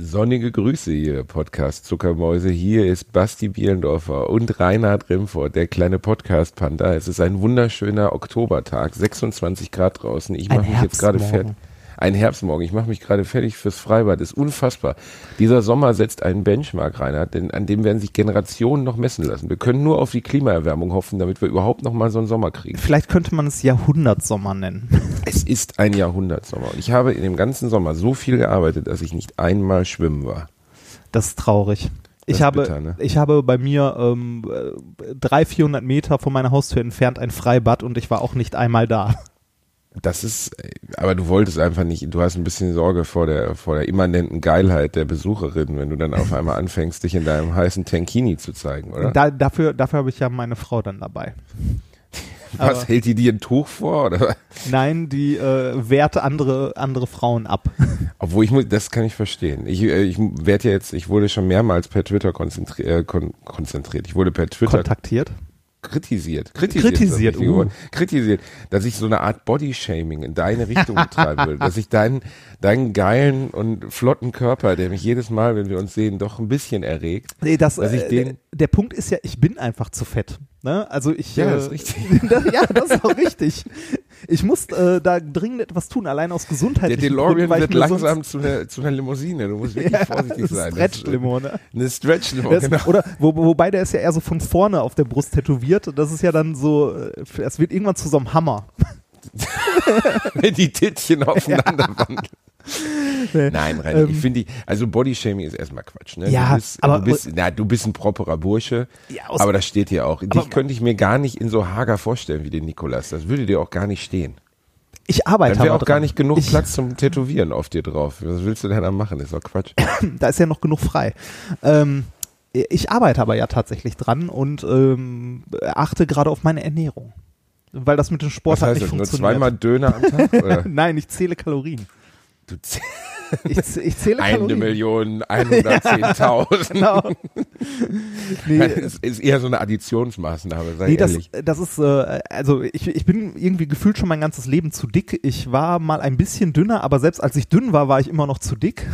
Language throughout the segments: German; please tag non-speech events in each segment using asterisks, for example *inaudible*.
Sonnige Grüße hier, Podcast Zuckermäuse. Hier ist Basti Bielendorfer und Reinhard Rimford, der kleine Podcast-Panda. Es ist ein wunderschöner Oktobertag, 26 Grad draußen. Ich mache mich jetzt gerade fertig. Ein Herbstmorgen. Ich mache mich gerade fertig fürs Freibad. Ist unfassbar. Dieser Sommer setzt einen Benchmark, Reinhard, denn an dem werden sich Generationen noch messen lassen. Wir können nur auf die Klimaerwärmung hoffen, damit wir überhaupt noch mal so einen Sommer kriegen. Vielleicht könnte man es Jahrhundertsommer nennen. *laughs* Es ist ein Jahrhundertsommer. Und ich habe in dem ganzen Sommer so viel gearbeitet, dass ich nicht einmal schwimmen war. Das ist traurig. Das ich habe, bitter, ne? ich habe bei mir ähm, äh, 300, 400 Meter von meiner Haustür entfernt ein Freibad und ich war auch nicht einmal da. Das ist, aber du wolltest einfach nicht, du hast ein bisschen Sorge vor der, vor der immanenten Geilheit der Besucherin, wenn du dann auf *laughs* einmal anfängst, dich in deinem heißen Tankini zu zeigen, oder? Da, dafür, dafür habe ich ja meine Frau dann dabei. *laughs* Was, aber- hält die dir ein Tuch vor, oder? Nein, die äh, wehrt andere, andere Frauen ab. *laughs* Obwohl ich muss, das kann ich verstehen. Ich, äh, ich werde ja jetzt, ich wurde schon mehrmals per Twitter konzentri äh, kon konzentriert. Ich wurde per Twitter Kontaktiert. Kritisiert. Kritisiert. Kritisiert, das uh. Kritisiert, dass ich so eine Art Bodyshaming in deine Richtung betreiben will. Dass ich deinen, deinen geilen und flotten Körper, der mich jedes Mal, wenn wir uns sehen, doch ein bisschen erregt. Nee, das, Dass ich äh, den- der Punkt ist ja, ich bin einfach zu fett. Ne? Also ich, Ja, äh, das ist richtig. *laughs* das, ja, das ist auch richtig. Ich muss äh, da dringend etwas tun, allein aus Der gesundheitlichen DeLorean Gründen, wird langsam zu einer, zu einer Limousine. Du musst wirklich *laughs* Ja, vorsichtig sein. Das- Stretch-Limo, ne? Eine Stretch-Limo, genau. Oder wo, wobei der ist ja eher so von vorne auf der Brust tätowiert. Das ist ja dann so, äh, es wird irgendwann zu so einem Hammer. *laughs* Wenn die Tittchen aufeinander wandeln. *laughs* Nee. Nein, Rainer, Ähm, ich finde die, also Bodyshaming ist erstmal Quatsch, ne? Ja, du bist, aber- du bist, na, du bist ein properer Bursche, Ja, aus- aber das steht dir auch. Dich könnte ich mir gar nicht in so hager vorstellen wie den Nikolas. Das würde dir auch gar nicht stehen. Ich arbeite Dann wäre auch gar dran. nicht genug ich, Platz zum Tätowieren auf dir drauf. Was willst du denn da machen? ist doch Quatsch. *laughs* Da ist ja noch genug frei. Ähm, ich arbeite aber ja tatsächlich dran und ähm, achte gerade auf meine Ernährung. Weil das mit dem Sport Was halt heißt nicht das? Nur funktioniert. zweimal Döner am Tag? *laughs* Nein, ich zähle Kalorien. Du zäh- Ich, ich zähle eine Kalorien. Million *laughs* 110.000. Genau. Nee, Das ist eher so eine Additionsmaßnahme, sei Nee, das, ehrlich. das ist, äh, also ich, ich bin irgendwie gefühlt schon mein ganzes Leben zu dick. Ich war mal ein bisschen dünner, aber selbst als ich dünn war, war ich immer noch zu dick.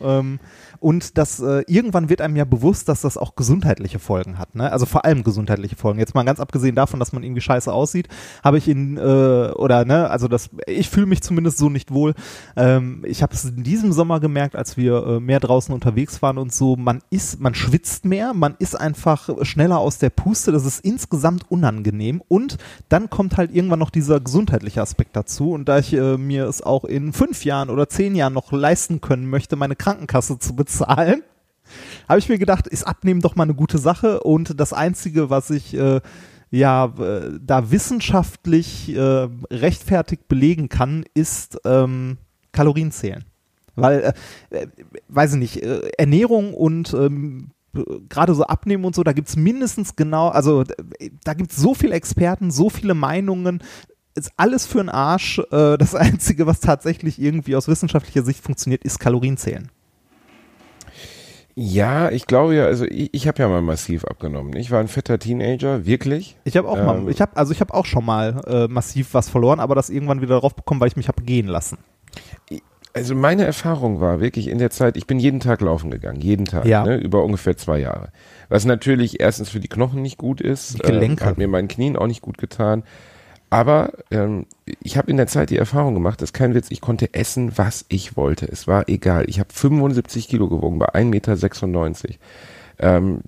Ähm, und das äh, irgendwann wird einem ja bewusst, dass das auch gesundheitliche Folgen hat. Ne? Also vor allem gesundheitliche Folgen. Jetzt mal ganz abgesehen davon, dass man irgendwie scheiße aussieht, habe ich in äh, oder ne, also das, ich fühle mich zumindest so nicht wohl. Ähm, ich habe es in diesem Sommer gemerkt, als wir äh, mehr draußen unterwegs waren und so. Man ist, man schwitzt mehr, man ist einfach schneller aus der Puste. Das ist insgesamt unangenehm. Und dann kommt halt irgendwann noch dieser gesundheitliche Aspekt dazu. Und da ich äh, mir es auch in fünf Jahren oder zehn Jahren noch leisten können möchte, meine Krankenkasse zu bezahlen, habe ich mir gedacht, ist Abnehmen doch mal eine gute Sache. Und das Einzige, was ich äh, ja äh, da wissenschaftlich äh, rechtfertigt belegen kann, ist ähm, Kalorien zählen. Weil, äh, äh, weiß ich nicht, äh, Ernährung und ähm, gerade so Abnehmen und so, da gibt's mindestens genau, also da gibt's so viele Experten, so viele Meinungen, ist alles für den Arsch. Das *laughs* Einzige, was tatsächlich irgendwie aus wissenschaftlicher Sicht funktioniert, ist Kalorien zählen. Ja, ich glaube ja, also ich, ich habe ja mal massiv abgenommen. Ich war ein fetter Teenager, wirklich. Ich habe auch Ähm, mal, ich habe also ich habe auch schon mal äh, massiv was verloren, aber das irgendwann wieder drauf bekommen, weil ich mich habe gehen lassen. Also meine Erfahrung war wirklich in der Zeit, ich bin jeden Tag laufen gegangen, jeden Tag, Ja. ne, über ungefähr zwei Jahre. Was natürlich erstens für die Knochen nicht gut ist, Die Gelenke. ähm, hat mir meinen Knien auch nicht gut getan. Aber ähm, ich habe in der Zeit die Erfahrung gemacht, das ist kein Witz, ich konnte essen, was ich wollte. Es war egal. Ich habe 75 Kilo gewogen bei 1,96 Meter. Ähm,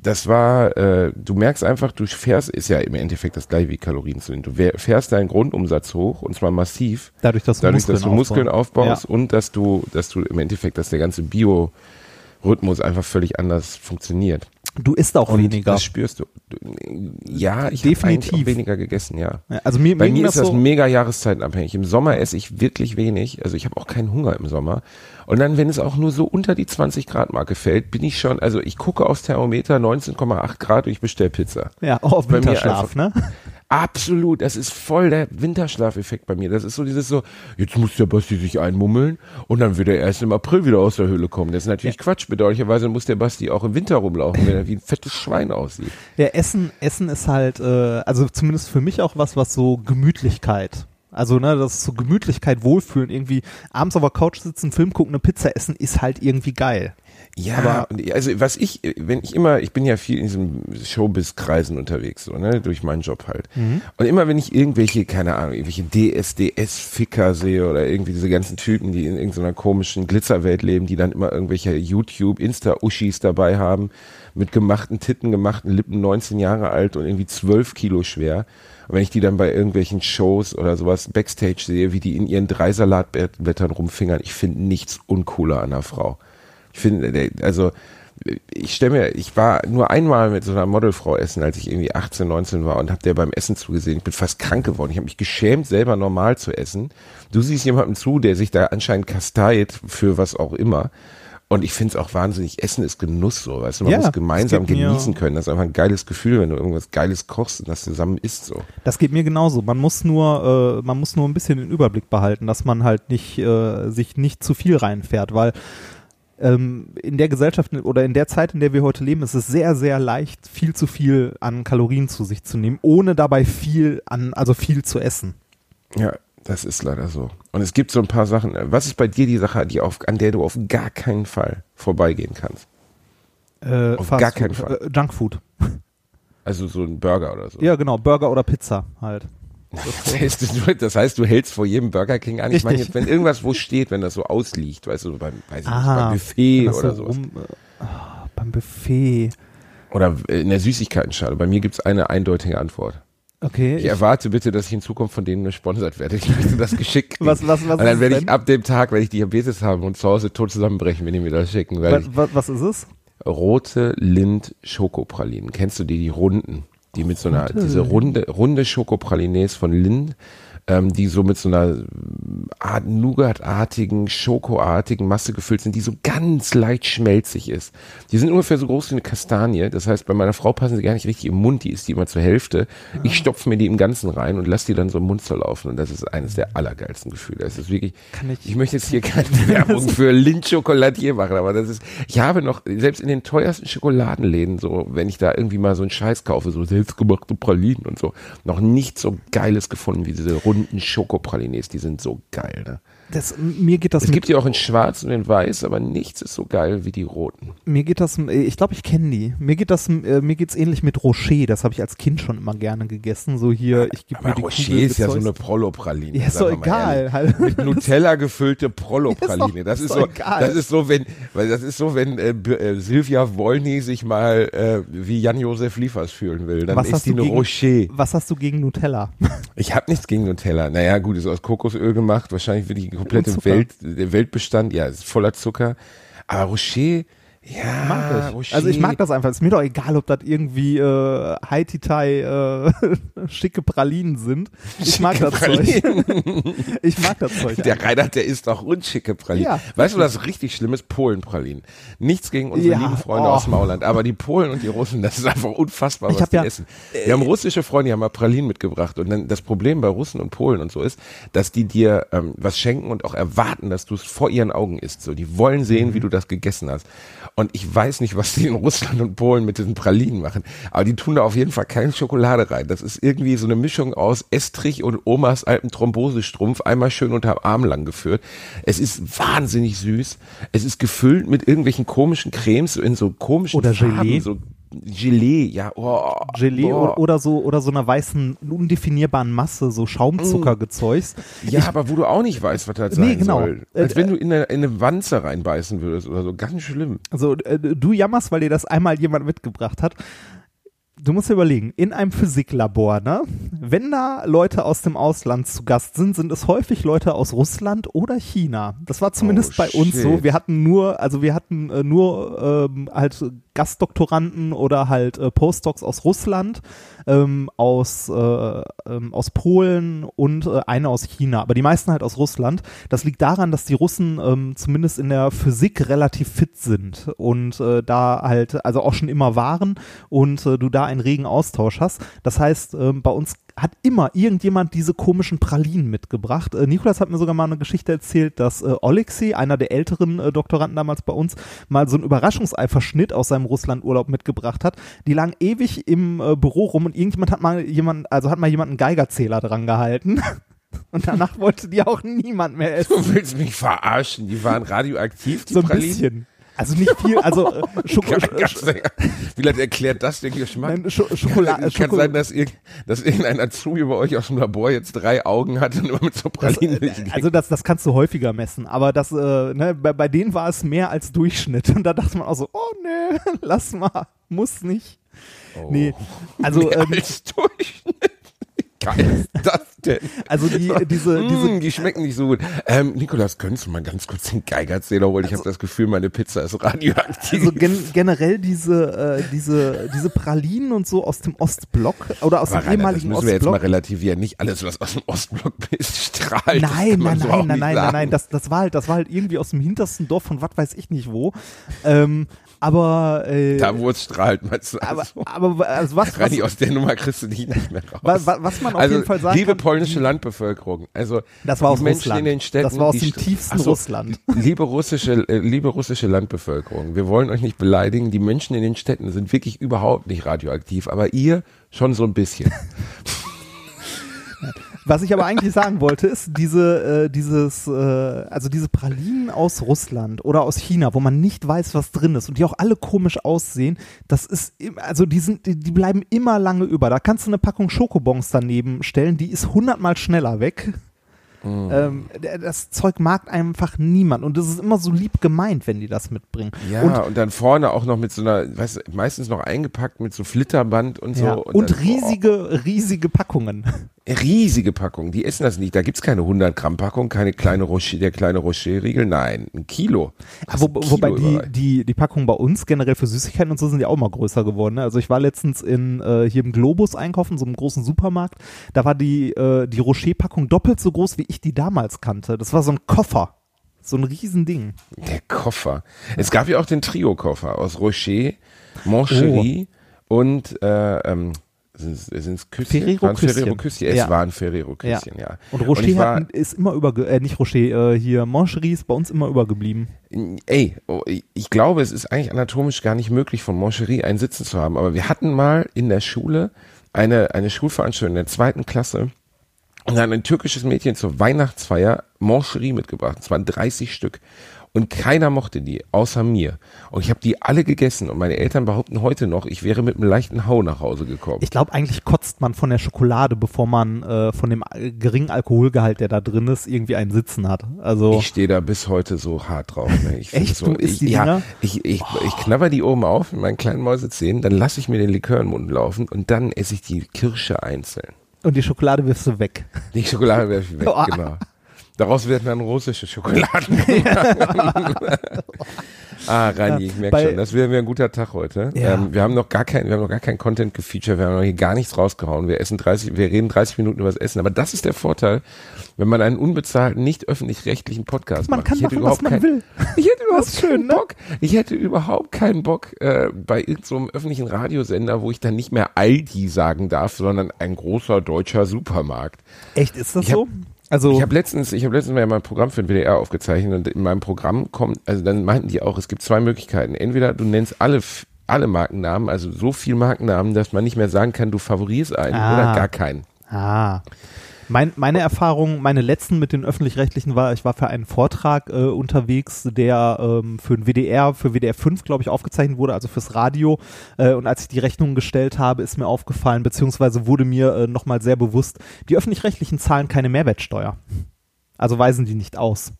das war, äh, du merkst einfach, du fährst, ist ja im Endeffekt das gleiche wie Kalorien zu nehmen. Du fährst deinen Grundumsatz hoch und zwar massiv Dadurch, dass du dadurch, Muskeln dass du Muskeln aufbaust und dass du, dass du im Endeffekt, dass der ganze Biorhythmus einfach völlig anders funktioniert. Du isst auch Und weniger. das spürst du. Ja, ich habe weniger gegessen, ja. Ja, Also mir, Bei mir mir ist das so, mega jahreszeitenabhängig. Im Sommer esse ich wirklich wenig. Also ich habe auch keinen Hunger im Sommer. Und dann, wenn es auch nur so unter die 20 Grad Marke fällt, bin ich schon, also ich gucke aufs Thermometer 19,8 Grad und ich bestell Pizza. ja, auch auf Winterschlaf, ne? *laughs* Absolut, das ist voll der Winterschlafeffekt bei mir. Das ist so dieses so, jetzt muss der Basti sich einmummeln und dann wird er erst im April wieder aus der Höhle kommen. Das ist natürlich ja. Quatsch. Bedauerlicherweise muss der Basti auch im Winter rumlaufen, wenn er wie ein fettes Schwein aussieht. Ja, Essen, Essen ist halt, äh, also zumindest für mich auch was, was so Gemütlichkeit also, ne, das ist so Gemütlichkeit, Wohlfühlen, irgendwie abends auf der Couch sitzen, Film gucken, eine Pizza essen, ist halt irgendwie geil. Ja, aber also was ich, wenn ich immer, ich bin ja viel in diesem Showbiz-Kreisen unterwegs, so, ne, durch meinen Job halt. Mhm. Und immer wenn ich irgendwelche, keine Ahnung, irgendwelche DSDS-Ficker sehe oder irgendwie diese ganzen Typen, die in irgendeiner komischen Glitzerwelt leben, die dann immer irgendwelche YouTube, Insta-Uschis dabei haben, mit gemachten Titten, gemachten Lippen, 19 Jahre alt und irgendwie 12 Kilo schwer. Und wenn ich die dann bei irgendwelchen Shows oder sowas Backstage sehe, wie die in ihren drei Salatblättern rumfingern, ich finde nichts uncooler an einer Frau. Ich finde, also ich stelle mir, ich war nur einmal mit so einer Modelfrau essen, als ich irgendwie 18, 19 war und habe der beim Essen zugesehen. Ich bin fast krank geworden. Ich habe mich geschämt, selber normal zu essen. Du siehst jemandem zu, der sich da anscheinend kasteit für was auch immer. Und ich finde es auch wahnsinnig, Essen ist Genuss so, weißt du, man ja, muss gemeinsam genießen können. Das ist einfach ein geiles Gefühl, wenn du irgendwas Geiles kochst und das zusammen isst so. Das geht mir genauso. Man muss nur, äh, man muss nur ein bisschen den Überblick behalten, dass man halt nicht, äh, sich nicht zu viel reinfährt, weil ähm, in der Gesellschaft oder in der Zeit, in der wir heute leben, ist es sehr, sehr leicht, viel zu viel an Kalorien zu sich zu nehmen, ohne dabei viel an, also viel zu essen. Ja, das ist leider so. Und es gibt so ein paar Sachen. Was ist bei dir die Sache, die auf, an der du auf gar keinen Fall vorbeigehen kannst? Äh, auf gar keinen Fall. Äh, Junkfood. Also so ein Burger oder so. Ja, genau, Burger oder Pizza halt. Das heißt, du, das heißt, du hältst vor jedem Burger King an. Ich meine, wenn irgendwas wo steht, wenn das so ausliegt, weißt du, beim, weiß ich nicht, beim Buffet oder so. Rum, oh, beim Buffet. Oder in der Süßigkeitenschale. Bei mir gibt es eine eindeutige Antwort. Okay. Ich, ich erwarte bitte, dass ich in Zukunft von denen gesponsert werde. Ich möchte das geschickt *laughs* was, was, was und dann werde ich ab dem Tag, wenn ich Diabetes habe und zu Hause tot zusammenbrechen, wenn die mir das schicken. Weil was, was, was ist es? Rote Lind Schokopralinen. Kennst du die, die runden? Die mit so einer, diese runde, runde Schokopralines von Lind ähm, die so mit so einer Art Nougat-artigen, Schokoartigen Masse gefüllt sind, die so ganz leicht schmelzig ist. Die sind ungefähr so groß wie eine Kastanie. Das heißt, bei meiner Frau passen sie gar nicht richtig im Mund, die ist die immer zur Hälfte. Ich stopfe mir die im Ganzen rein und lasse die dann so im Mund zerlaufen. Und das ist eines der allergeilsten Gefühle. Das ist wirklich, ich, ich, möchte jetzt hier *laughs* keine Werbung für Lindt-Schokoladier machen, aber das ist, ich habe noch, selbst in den teuersten Schokoladenläden, so, wenn ich da irgendwie mal so einen Scheiß kaufe, so selbstgemachte Pralinen und so, noch nicht so geiles gefunden wie diese bunten Schokopralines, die sind so geil. Ne? Das, mir geht das es gibt die auch in schwarz und in weiß, aber nichts ist so geil wie die roten. Mir geht das, ich glaube, ich kenne die. Mir geht das, äh, mir geht's ähnlich mit Rocher. Das habe ich als Kind schon immer gerne gegessen. So hier, ich gebe mir die Rocher Kugel ist ja so eine Prollo-Praline. Ja, ist doch egal. Halt. Mit Nutella gefüllte *laughs* Prollo-Praline. Das ist, ist so, egal. das ist so, wenn, weil das ist so, wenn äh, äh, Silvia Wolny sich mal äh, wie Jan-Josef Liefers fühlen will. Dann was ist die eine gegen, Rocher. Was hast du gegen Nutella? *laughs* Ich habe nichts gegen Nutella. Naja, gut, ist aus Kokosöl gemacht. Wahrscheinlich wird die komplette Welt, der Weltbestand, ja, ist voller Zucker. Aber Rocher, ja, mag ich. Also ich mag das einfach. Ist mir doch egal, ob das irgendwie äh, Haiti-Tai äh, *laughs* schicke Pralinen sind. Ich schicke mag das Pralinen. Zeug. *laughs* ich mag das Zeug. Der einfach. Reinhard, der isst auch unschicke Pralinen. Ja. Weißt du, was richtig schlimm ist? Polen-Pralinen. Nichts gegen unsere ja. lieben Freunde oh. aus Mauland, aber die Polen und die Russen, das ist einfach unfassbar, was die ja, essen. Wir haben russische Freunde, die haben mal Pralinen mitgebracht und dann das Problem bei Russen und Polen und so ist, dass die dir ähm, was schenken und auch erwarten, dass du es vor ihren Augen isst. So, die wollen sehen, mhm. wie du das gegessen hast. Und ich weiß nicht, was die in Russland und Polen mit diesen Pralinen machen. Aber die tun da auf jeden Fall keine Schokolade rein. Das ist irgendwie so eine Mischung aus Estrich und Omas alten Thrombosestrumpf einmal schön unterm Arm lang geführt. Es ist wahnsinnig süß. Es ist gefüllt mit irgendwelchen komischen Cremes in so komischen Oder Farben, Gelee. so Gelee, ja, oh, Gelee oh. oder so oder so einer weißen undefinierbaren Masse, so Schaumzuckergezeugs. Ja, ich, aber wo du auch nicht weißt, was das nee, sein genau. soll. Als äh, wenn du in eine, in eine Wanze reinbeißen würdest oder so, ganz schlimm. Also äh, du jammerst, weil dir das einmal jemand mitgebracht hat du musst dir überlegen, in einem Physiklabor, ne? Wenn da Leute aus dem Ausland zu Gast sind, sind es häufig Leute aus Russland oder China. Das war zumindest oh, bei uns shit. so. Wir hatten nur, also wir hatten äh, nur ähm, halt Gastdoktoranden oder halt äh, Postdocs aus Russland, ähm, aus, äh, ähm, aus Polen und äh, eine aus China, aber die meisten halt aus Russland. Das liegt daran, dass die Russen ähm, zumindest in der Physik relativ fit sind und äh, da halt, also auch schon immer waren und äh, du da einen regen Austausch hast. Das heißt, äh, bei uns hat immer irgendjemand diese komischen Pralinen mitgebracht. Äh, Nikolas hat mir sogar mal eine Geschichte erzählt, dass äh, Oleksiy, einer der älteren äh, Doktoranden damals bei uns, mal so einen Überraschungseiferschnitt aus seinem Russlandurlaub mitgebracht hat. Die lagen ewig im äh, Büro rum und irgendjemand hat mal jemand, also hat mal jemand einen Geigerzähler dran gehalten. *laughs* Und danach wollte die auch niemand mehr essen. Du willst mich verarschen, die waren radioaktiv, die so ein Pralinen? bisschen. Also nicht viel, also äh, *laughs* Schoko Kann- kannst du- Wie lange erklärt das den Geschmack? Nein, Scho Schokolade. Kann Schoko sein, dass, irg dass irgendein Azubi bei euch aus dem Labor jetzt drei Augen hat und immer mit so Pralinen durch die also das, das kannst du häufiger messen, aber das, äh, ne, bei, bei denen war es mehr als Durchschnitt und da dachte man auch so, oh nee, *laughs* lass mal, muss nicht. Oh. Nee, also, Mehr ähm, als Durchschnitt. Geil *laughs* ist das denn? also die, diese, diese, Mm, die schmecken nicht so gut. Ähm, Nikolas, könntest du mal ganz kurz den Geigerzähler holen? Ich habe das Gefühl, meine Pizza ist radioaktiv. also gen generell diese, äh, diese, diese Pralinen und so aus dem Ostblock oder aus Aber dem Rainer, das ehemaligen müssen wir jetzt mal Ostblock. relativieren. Nicht alles, was aus dem Ostblock *laughs* ist, strahlt. Das Nein, nein, so nein, nein, nein, nein, nein, das, das war halt, das war halt irgendwie aus dem hintersten Dorf von was weiß ich nicht wo. Ähm, aber, äh, Da, wo es strahlt, meinst du? aber, Also, aber, also was, was, aus der Nummer kriegst du dich nicht mehr raus. was, was man auf also, jeden Fall sagen liebe kann, polnische Landbevölkerung, also Das war die aus Menschen Russland. in den Städten, Das war aus dem St- tiefsten so, Russland. *laughs* Liebe russische, äh, liebe russische Landbevölkerung, wir wollen euch nicht beleidigen. Die Menschen in den Städten sind wirklich überhaupt nicht radioaktiv, aber ihr schon so ein bisschen. *laughs* Was ich aber eigentlich sagen wollte, ist diese, äh, dieses, äh, also diese Pralinen aus Russland oder aus China, wo man nicht weiß, was drin ist und die auch alle komisch aussehen, das ist, also die sind, die, die bleiben immer lange über. Da kannst du eine Packung Schokobons daneben stellen, die ist hundertmal schneller weg. Mm. Ähm, das Zeug mag einfach niemand und es ist immer so lieb gemeint, wenn die das mitbringen. Ja, und, und, dann vorne auch noch mit so einer, weißt du, meistens noch eingepackt mit so Flitterband und so. ja, und, dann, riesige, riesige Packungen. Riesige Packung, die essen das nicht. Da gibt's keine 100 Gramm Packung, keine kleine Rocher, der kleine Rocher-Riegel, nein, ein Kilo. Wo, Ein Kilo wobei die, die, die Packungen bei uns generell für Süßigkeiten und so sind ja auch mal größer geworden. Ne? Also ich war letztens in äh, hier im Globus einkaufen, so einem großen Supermarkt. Da war die, äh, die Rocher-Packung doppelt so groß, wie ich die damals kannte. Das war so ein Koffer. So ein Riesending. Der Koffer. Es gab ja auch den Trio-Koffer aus Rocher, Moncherie und äh, ähm, sind es Küsschen? Ferrero Küsschen. Ferrero Küsschen. Es Ja. waren Ferrero Küsschen, ja. Und Rocher ich war, hat, ist immer über, äh, nicht Rocher, äh, hier Moncherie ist bei uns immer übergeblieben. ey, oh, ich- ich glaube, es ist eigentlich anatomisch gar nicht möglich, von Moncherie einen Sitzen zu haben. Aber wir hatten mal in der Schule eine, eine Schulveranstaltung in der zweiten Klasse und dann ein türkisches Mädchen zur Weihnachtsfeier Moncherie mitgebracht. Es waren 30 Stück. Und keiner mochte die, außer mir. Und ich habe die alle gegessen. Und meine Eltern behaupten heute noch, ich wäre mit einem leichten Hau nach Hause gekommen. Ich glaube, eigentlich kotzt man von der Schokolade, bevor man äh, von dem geringen Alkoholgehalt, der da drin ist, irgendwie einen Sitzen hat. Also Ich stehe da bis heute so hart drauf. Ne? Ich *laughs* Echt? So, Du isst ich, die ja, ich, ich, ich knabber die oben auf mit meinen kleinen Mäusezähnen, dann lasse ich mir den Likör in den Mund laufen und dann esse ich die Kirsche einzeln. und die Schokolade wirfst du weg. Die Schokolade werfe ich *laughs* weg, Oh. genau. Daraus werden dann russische Schokoladen. *laughs* ah, Rani, ich merke bei- schon, das wäre wär ein guter Tag heute. Ja. Ähm, wir haben noch gar kein, wir haben noch gar kein Content gefeatured, wir haben noch hier gar nichts rausgehauen. Wir essen 30, wir reden 30 Minuten über das Essen. Aber das ist der Vorteil, wenn man einen unbezahlten, nicht öffentlich-rechtlichen Podcast Man macht. kann ich hätte machen, was überhaupt man kein, will. *laughs* Ich hätte überhaupt schön, keinen ne? Bock. Ich hätte überhaupt keinen Bock äh, bei irgendeinem so öffentlichen Radiosender, wo ich dann nicht mehr Aldi sagen darf, sondern ein großer deutscher Supermarkt. Echt, ist das Ich hab- so? Also Ich habe letztens, ich habe letztens mal mein Programm für den WDR aufgezeichnet und in meinem Programm kommt, also dann meinten die auch, es gibt zwei Möglichkeiten. Entweder du nennst alle alle Markennamen, also so viel Markennamen, dass man nicht mehr sagen kann, du favorierst einen Ah. oder gar keinen. Ah. Mein, meine Erfahrung, meine letzten mit den öffentlich-rechtlichen war, ich war für einen Vortrag äh, unterwegs, der ähm, für den WDR, für WDR 5, glaube ich, aufgezeichnet wurde, also fürs Radio. Äh, und als ich die Rechnung gestellt habe, ist mir aufgefallen, beziehungsweise wurde mir äh, nochmal sehr bewusst, die öffentlich-rechtlichen zahlen keine Mehrwertsteuer. Also weisen die nicht aus.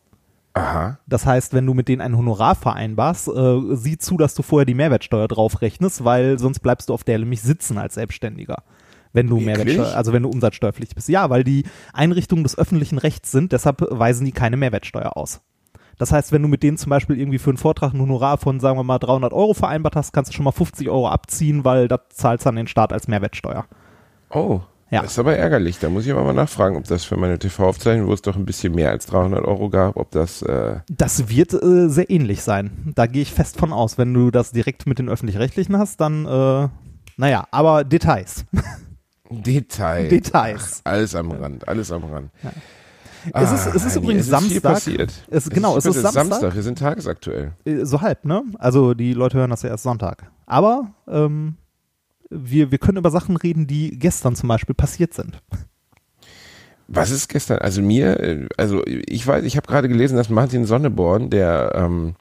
Aha. Das heißt, wenn du mit denen ein Honorar vereinbarst, äh, sieh zu, dass du vorher die Mehrwertsteuer drauf rechnest, weil sonst bleibst du auf der nämlich sitzen als Selbstständiger. Wenn du? Mehrwertsteuer, also wenn du umsatzsteuerpflichtig bist. Ja, weil die Einrichtungen des öffentlichen Rechts sind, deshalb weisen die keine Mehrwertsteuer aus. Das heißt, wenn du mit denen zum Beispiel irgendwie für einen Vortrag ein Honorar von, sagen wir mal, 300 Euro vereinbart hast, kannst du schon mal 50 Euro abziehen, weil das zahlst dann den Staat als Mehrwertsteuer. Oh. Ja. Das ist aber ärgerlich. Da muss ich aber mal nachfragen, ob das für meine TV-Aufzeichnung, wo es doch ein bisschen mehr als 300 Euro gab, ob das, äh, Das wird äh, sehr ähnlich sein. Da gehe ich fest von aus. Wenn du das direkt mit den Öffentlich-Rechtlichen hast, dann, äh, naja, aber Details. *laughs* Detail. Details. Ach, alles am Rand, alles am Rand. Ja. es ist, es ist übrigens es ist Samstag. passiert. Es, genau, es viel ist passiert. Samstag. Wir sind tagesaktuell. Äh, So halb, ne? Also die Leute hören das ja erst Sonntag. Aber ähm, wir, wir können über Sachen reden, die gestern zum Beispiel passiert sind. Was ist gestern? Also mir, äh, also ich weiß, ich habe gerade gelesen, dass Martin Sonneborn, der ähm,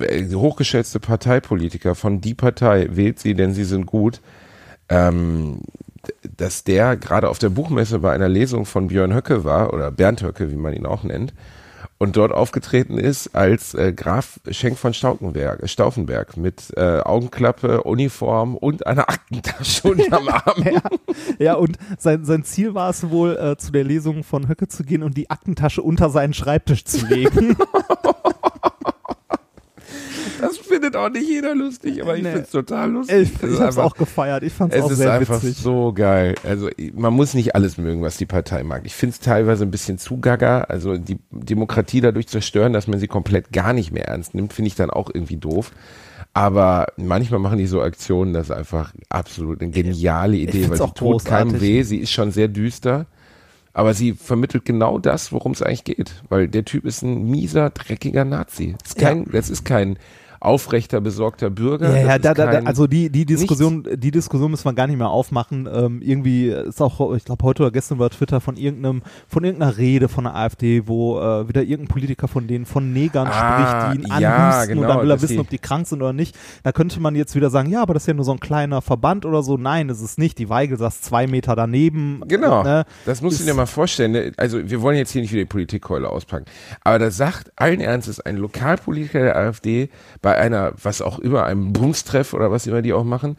äh, hochgeschätzte Parteipolitiker von Die Partei, wählt sie, denn sie sind gut, ähm, dass der gerade auf der Buchmesse bei einer Lesung von Björn Höcke war, oder Bernd Höcke, wie man ihn auch nennt, und dort aufgetreten ist als äh, Graf Schenk von Stauffenberg, Stauffenberg mit äh, Augenklappe, Uniform und einer Aktentasche *laughs* unterm Arm. ja, ja, und sein, sein Ziel war es wohl, äh, zu der Lesung von Höcke zu gehen und die Aktentasche unter seinen Schreibtisch zu legen. *laughs* Findet auch nicht jeder lustig, aber ich Nee. finde es total lustig. ich Es ich ist hab's einfach- auch gefeiert. Ich fand's Es auch ist sehr einfach witzig. so geil. Also man muss nicht alles mögen, was die Partei mag. Ich finde es teilweise ein bisschen zu gaga. Also die Demokratie dadurch zerstören, dass man sie komplett gar nicht mehr ernst nimmt, finde ich dann auch irgendwie doof. Aber manchmal machen die so Aktionen, das ist einfach absolut eine geniale Idee, find's weil sie auch tut keinem weh. Sie ist schon sehr düster. Aber sie vermittelt genau das, worum es eigentlich geht. Weil der Typ ist ein mieser, dreckiger Nazi. Das ist kein, das ist kein aufrechter, besorgter Bürger. Ja, ja, da, da, also die, die Diskussion, die Diskussion müssen wir gar nicht mehr aufmachen. Ähm, irgendwie ist auch, ich glaube heute oder gestern über Twitter von irgendeinem, von irgendeiner Rede von der AfD, wo äh, wieder irgendein Politiker von denen von Negern Ah, spricht, die ihn ja, anhusten und genau, dann will er wissen, ob die krank sind oder nicht. Da könnte man jetzt wieder sagen, ja, aber das ist ja nur so ein kleiner Verband oder so. Nein, ist es nicht. Die Weigel saß zwei Meter daneben. Genau, Ne? das musst du dir mal vorstellen. ne? Also wir wollen jetzt hier nicht wieder die Politikkeule auspacken, aber da sagt allen Ernstes ein Lokalpolitiker der AfD bei einer, was auch immer, einem Bumstreff oder was immer die auch machen,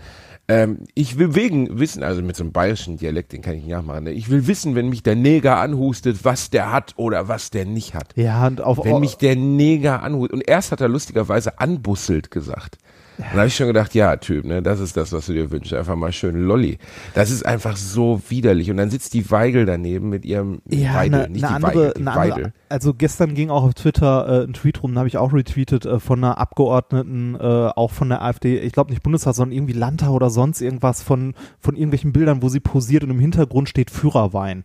ähm, ich will wegen wissen, also mit so einem bayerischen Dialekt, den kann ich nicht nachmachen, ne? ich will wissen, wenn mich der Neger anhustet, was der hat oder was der nicht hat. Ja, und auf, Wenn mich der Neger anhustet, und erst hat er lustigerweise anbusselt gesagt. Und da habe ich schon gedacht, ja, Typ, ne, das ist das, was du dir wünschst. Einfach mal schön Lolli. Das ist einfach so widerlich. Und dann sitzt die Weigel daneben mit ihrem Ja, Weidel, eine, nicht eine die andere, Weigel, die eine Weidel. andere, also gestern ging auch auf Twitter äh, ein Tweet rum, den habe ich auch retweetet, äh, von einer Abgeordneten, äh, auch von der AfD, ich glaube nicht Bundestag, sondern irgendwie Landtag oder sonst irgendwas von, von irgendwelchen Bildern, wo sie posiert und im Hintergrund steht Führerwein.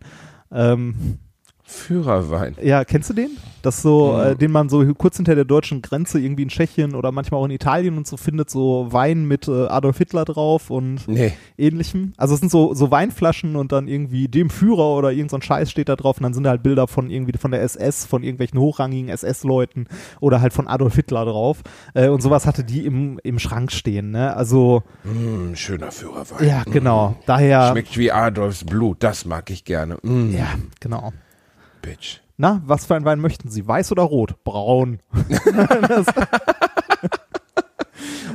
Ähm, Führerwein. ja, kennst du den? Das so, äh, den man so kurz hinter der deutschen Grenze irgendwie in Tschechien oder manchmal auch in Italien und so findet, so Wein mit äh, Adolf Hitler drauf und Nee. ähnlichem. Also es sind so, so Weinflaschen und dann irgendwie dem Führer oder irgend so Scheiß steht da drauf und dann sind da halt Bilder von irgendwie von der SS, von irgendwelchen hochrangigen SS-Leuten oder halt von Adolf Hitler drauf. Äh, und sowas hatte die im, im Schrank stehen, ne? Also, Mm, schöner Führerwein. ja, genau. Daher. Schmeckt wie Adolfs Blut. Das mag ich gerne. Mm, Ja, genau. Bitch. Na, was für ein Wein möchten Sie? Weiß oder rot? Braun. *laughs*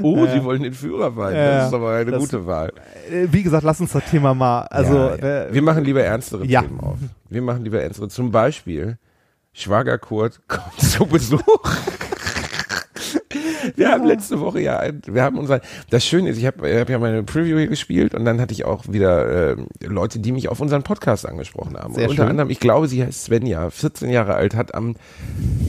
Oh, Ja. sie wollen den Führerwein. Ja, das ist aber eine das- gute Wahl. Äh, wie gesagt, lass uns das Thema mal, also, ja, ja. äh, wir machen lieber ernstere ja. Themen auf. Wir machen lieber ernstere. Zum Beispiel, Schwager Kurt kommt zu Besuch. Wir haben letzte Woche ja, wir haben unser, das Schöne ist, ich habe hab ja meine Preview hier gespielt und dann hatte ich auch wieder äh, Leute, die mich auf unseren Podcast angesprochen haben. Sehr und unter schön. anderem, ich glaube, sie heißt Svenja, 14 Jahre alt, hat am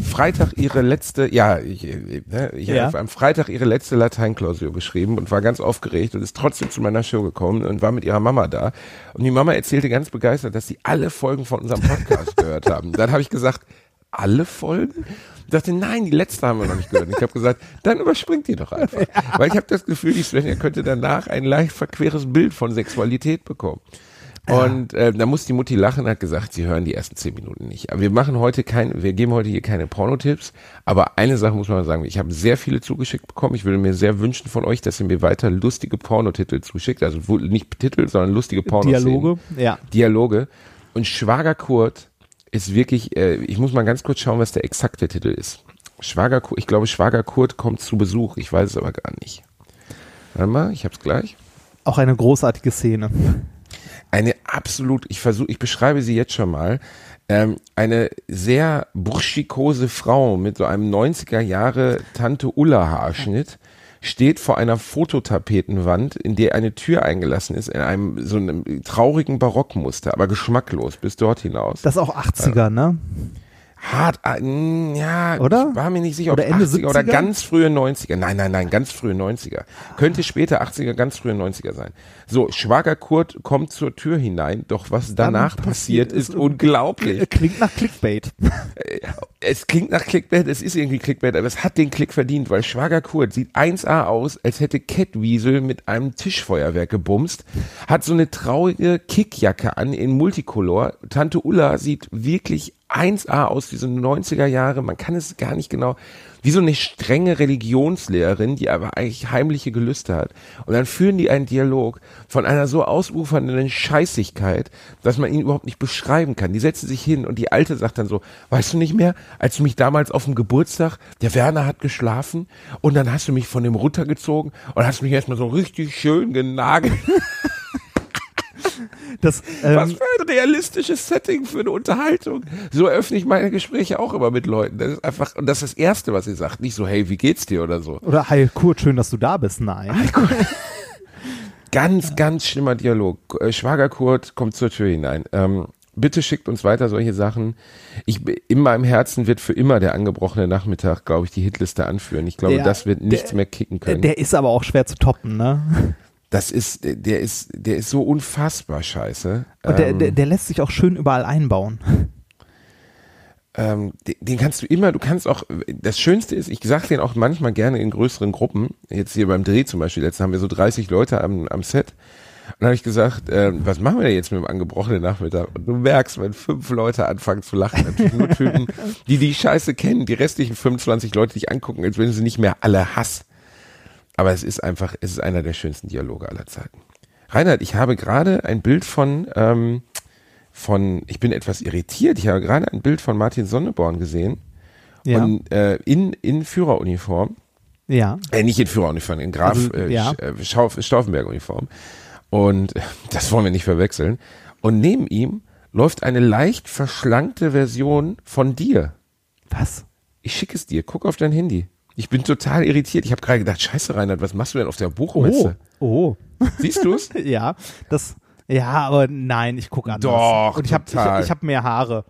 Freitag ihre letzte, ja, ich, äh, ne, ich Ja. habe am Freitag ihre letzte Lateinklausur geschrieben und war ganz aufgeregt und ist trotzdem zu meiner Show gekommen und war mit ihrer Mama da. Und die Mama erzählte ganz begeistert, dass sie alle Folgen von unserem Podcast *laughs* gehört haben. Dann habe ich gesagt, alle Folgen? Ich dachte, nein, die letzte haben wir noch nicht gehört. Und ich habe gesagt, dann überspringt die doch einfach. Weil ich habe das Gefühl, die Svenja könnte danach ein leicht verqueres Bild von Sexualität bekommen. Und äh, da muss die Mutti lachen hat gesagt, sie hören die ersten zehn Minuten nicht. Aber wir machen heute kein, wir geben heute hier keine Pornotipps. Aber eine Sache muss man sagen, ich habe sehr viele zugeschickt bekommen. Ich würde mir sehr wünschen von euch, dass ihr mir weiter lustige Pornotitel zuschickt. Also nicht Titel, sondern lustige Pornoszenen. Dialoge, ja. Dialoge. Und Schwager Kurt ist wirklich, äh, ich muss mal ganz kurz schauen, was der exakte Titel ist. Schwager ich glaube, Schwager Kurt kommt zu Besuch. Ich weiß es aber gar nicht. Warte mal, ich hab's gleich. Auch eine großartige Szene. Eine absolut, ich versuche, ich beschreibe sie jetzt schon mal. Ähm, eine sehr burschikose Frau mit so einem 90er Jahre Tante Ulla Haarschnitt steht vor einer Fototapetenwand, in der eine Tür eingelassen ist, in einem so einem traurigen Barockmuster, aber geschmacklos bis dort hinaus. Das ist auch 80er, ne? Hart, äh, mm, ja, Oder? ich war mir nicht sicher, ob Oder Ende 80er oder 70er? ganz frühe 90er. Nein, nein, nein, ganz frühe 90er. Könnte später 80er, ganz frühe 90er sein. So, Schwager Kurt kommt zur Tür hinein, doch was danach Dann passiert, ist es- unglaublich. Äh, *laughs* Klingt nach Clickbait. Es klingt nach Clickbait, es ist irgendwie Clickbait, aber es hat den Klick verdient, weil Schwager Kurt sieht 1A aus, als hätte Kettwiesel mit einem Tischfeuerwerk gebumst, hat so eine traurige Kickjacke an in Multicolor. Tante Ulla sieht wirklich 1A aus, wie so 90er Jahre, man kann es gar nicht genau, wie so eine strenge Religionslehrerin, die aber eigentlich heimliche Gelüste hat. Und dann führen die einen Dialog von einer so ausufernden Scheißigkeit, dass man ihn überhaupt nicht beschreiben kann. Die setzen sich hin und die Alte sagt dann so, weißt du nicht mehr, als du mich damals auf dem Geburtstag, der Werner hat geschlafen und dann hast du mich von dem runtergezogen und hast mich erstmal so richtig schön genagelt. *laughs* Das, Was ähm, für ein realistisches Setting für eine Unterhaltung. So eröffne ich meine Gespräche auch immer mit Leuten. Das ist einfach, und das ist das Erste, was sie sagt. Nicht so, hey, wie geht's dir oder so. oder Hi Kurt, schön, dass du da bist. Nein. *laughs* Ganz, ganz schlimmer Dialog. Äh, Schwager Kurt kommt zur Tür hinein. Ähm, bitte schickt uns weiter solche Sachen. Ich, in meinem Herzen wird für immer der angebrochene Nachmittag, glaube ich, die Hitliste anführen. Ich glaube, Der- das wird nichts der- mehr kicken können. Der ist aber auch schwer zu toppen, ne? Das ist, der ist, der ist so unfassbar scheiße. Und der, Ähm, der, der lässt sich auch schön überall einbauen. ähm, den, den kannst du immer, du kannst auch, das Schönste ist, ich sag den auch manchmal gerne in größeren Gruppen, jetzt hier beim Dreh zum Beispiel, jetzt haben wir so 30 Leute am, am Set, und dann habe ich gesagt, ähm, was machen wir denn jetzt mit dem angebrochenen Nachmittag? Und du merkst, wenn fünf Leute anfangen zu lachen, natürlich nur Typen, *laughs* die die Scheiße kennen, die restlichen 25 Leute dich angucken, als wenn sie nicht mehr alle Hass. Aber es ist einfach, es ist einer der schönsten Dialoge aller Zeiten. Reinhard, ich habe gerade ein Bild von, ähm, von, ich bin etwas irritiert, ich habe gerade ein Bild von Martin Sonneborn gesehen. Ja. Und äh, in, in Führeruniform, ja. äh, nicht in Führeruniform, in Graf Also, äh, ja. Äh, Stauffenberg-Uniform. Und *laughs* das wollen wir nicht verwechseln. Und neben ihm läuft eine leicht verschlankte Version von dir. Was? Ich schicke es dir, guck auf dein Handy. Ich bin total irritiert. Ich habe gerade gedacht, scheiße Reinhard, was machst du denn auf der Buchmesse? Oh. Siehst du's? *laughs* Ja, das. Ja, aber nein, ich gucke anders. Doch, Und ich habe ich, total. ich hab mehr Haare.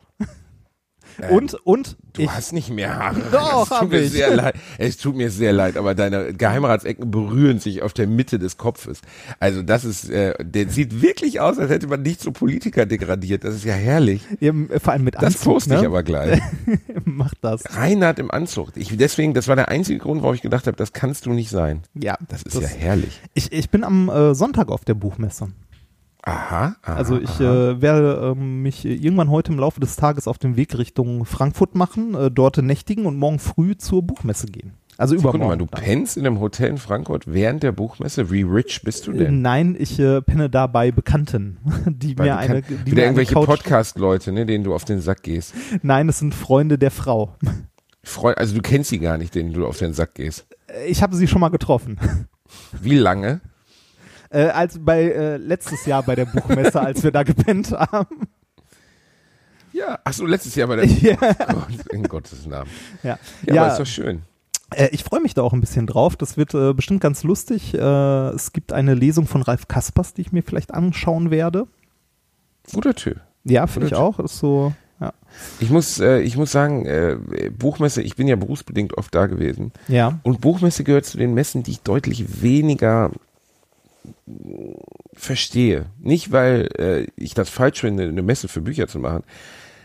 Und und Du ich, hast nicht mehr Haare. *laughs* Doch, es tut hab mir ich. sehr leid. Es tut mir sehr leid, aber deine Geheimratsecken berühren sich auf der Mitte des Kopfes. Also das ist, äh, der sieht wirklich aus, als hätte man nicht so Politiker degradiert. Das ist ja herrlich. eben, vor allem mit Das Anzug, poste ne? ich aber gleich. *laughs* Macht das. Reinhard im Anzug. Ich, deswegen, das war der einzige Grund, warum ich gedacht habe, das kannst du nicht sein. Ja, Das ist ja herrlich. Ich, ich bin am äh, Sonntag auf der Buchmesse. Aha. aha Also ich äh, werde ähm, mich äh, irgendwann heute im Laufe des Tages auf den Weg Richtung Frankfurt machen, äh, dort nächtigen und morgen früh zur Buchmesse gehen. Also Guck mal, übermorgen. du dann. pennst in einem Hotel in Frankfurt während der Buchmesse. Wie rich bist du denn? Nein, ich äh, penne da bei Bekannten, *laughs* die Weil mir du eine, die wieder irgendwelche. Podcast-Leute, ne, denen du auf den Sack gehst. Nein, es sind Freunde der Frau. Freu also du kennst sie gar nicht, denen du auf den Sack gehst. Äh, Ich habe sie schon mal getroffen. Wie lange? Äh, als bei äh, letztes Jahr bei der Buchmesse, als wir da gepennt haben. Ja, ach so, letztes Jahr bei der *laughs* Ja. Gott, in Gottes Namen. Ja, Ja, ja aber ist doch schön. äh, ich freue mich da auch ein bisschen drauf. Das wird äh, bestimmt ganz lustig. Äh, es gibt eine Lesung von Ralf Kaspers, die ich mir vielleicht anschauen werde. Guter Typ. Ja, finde ich auch. Ist so, ja. Ich muss, äh, ich muss sagen, äh, Buchmesse, ich bin ja berufsbedingt oft da gewesen. Ja. Und Buchmesse gehört zu den Messen, die ich deutlich weniger verstehe. Nicht, weil äh, ich das falsch finde, eine Messe für Bücher zu machen.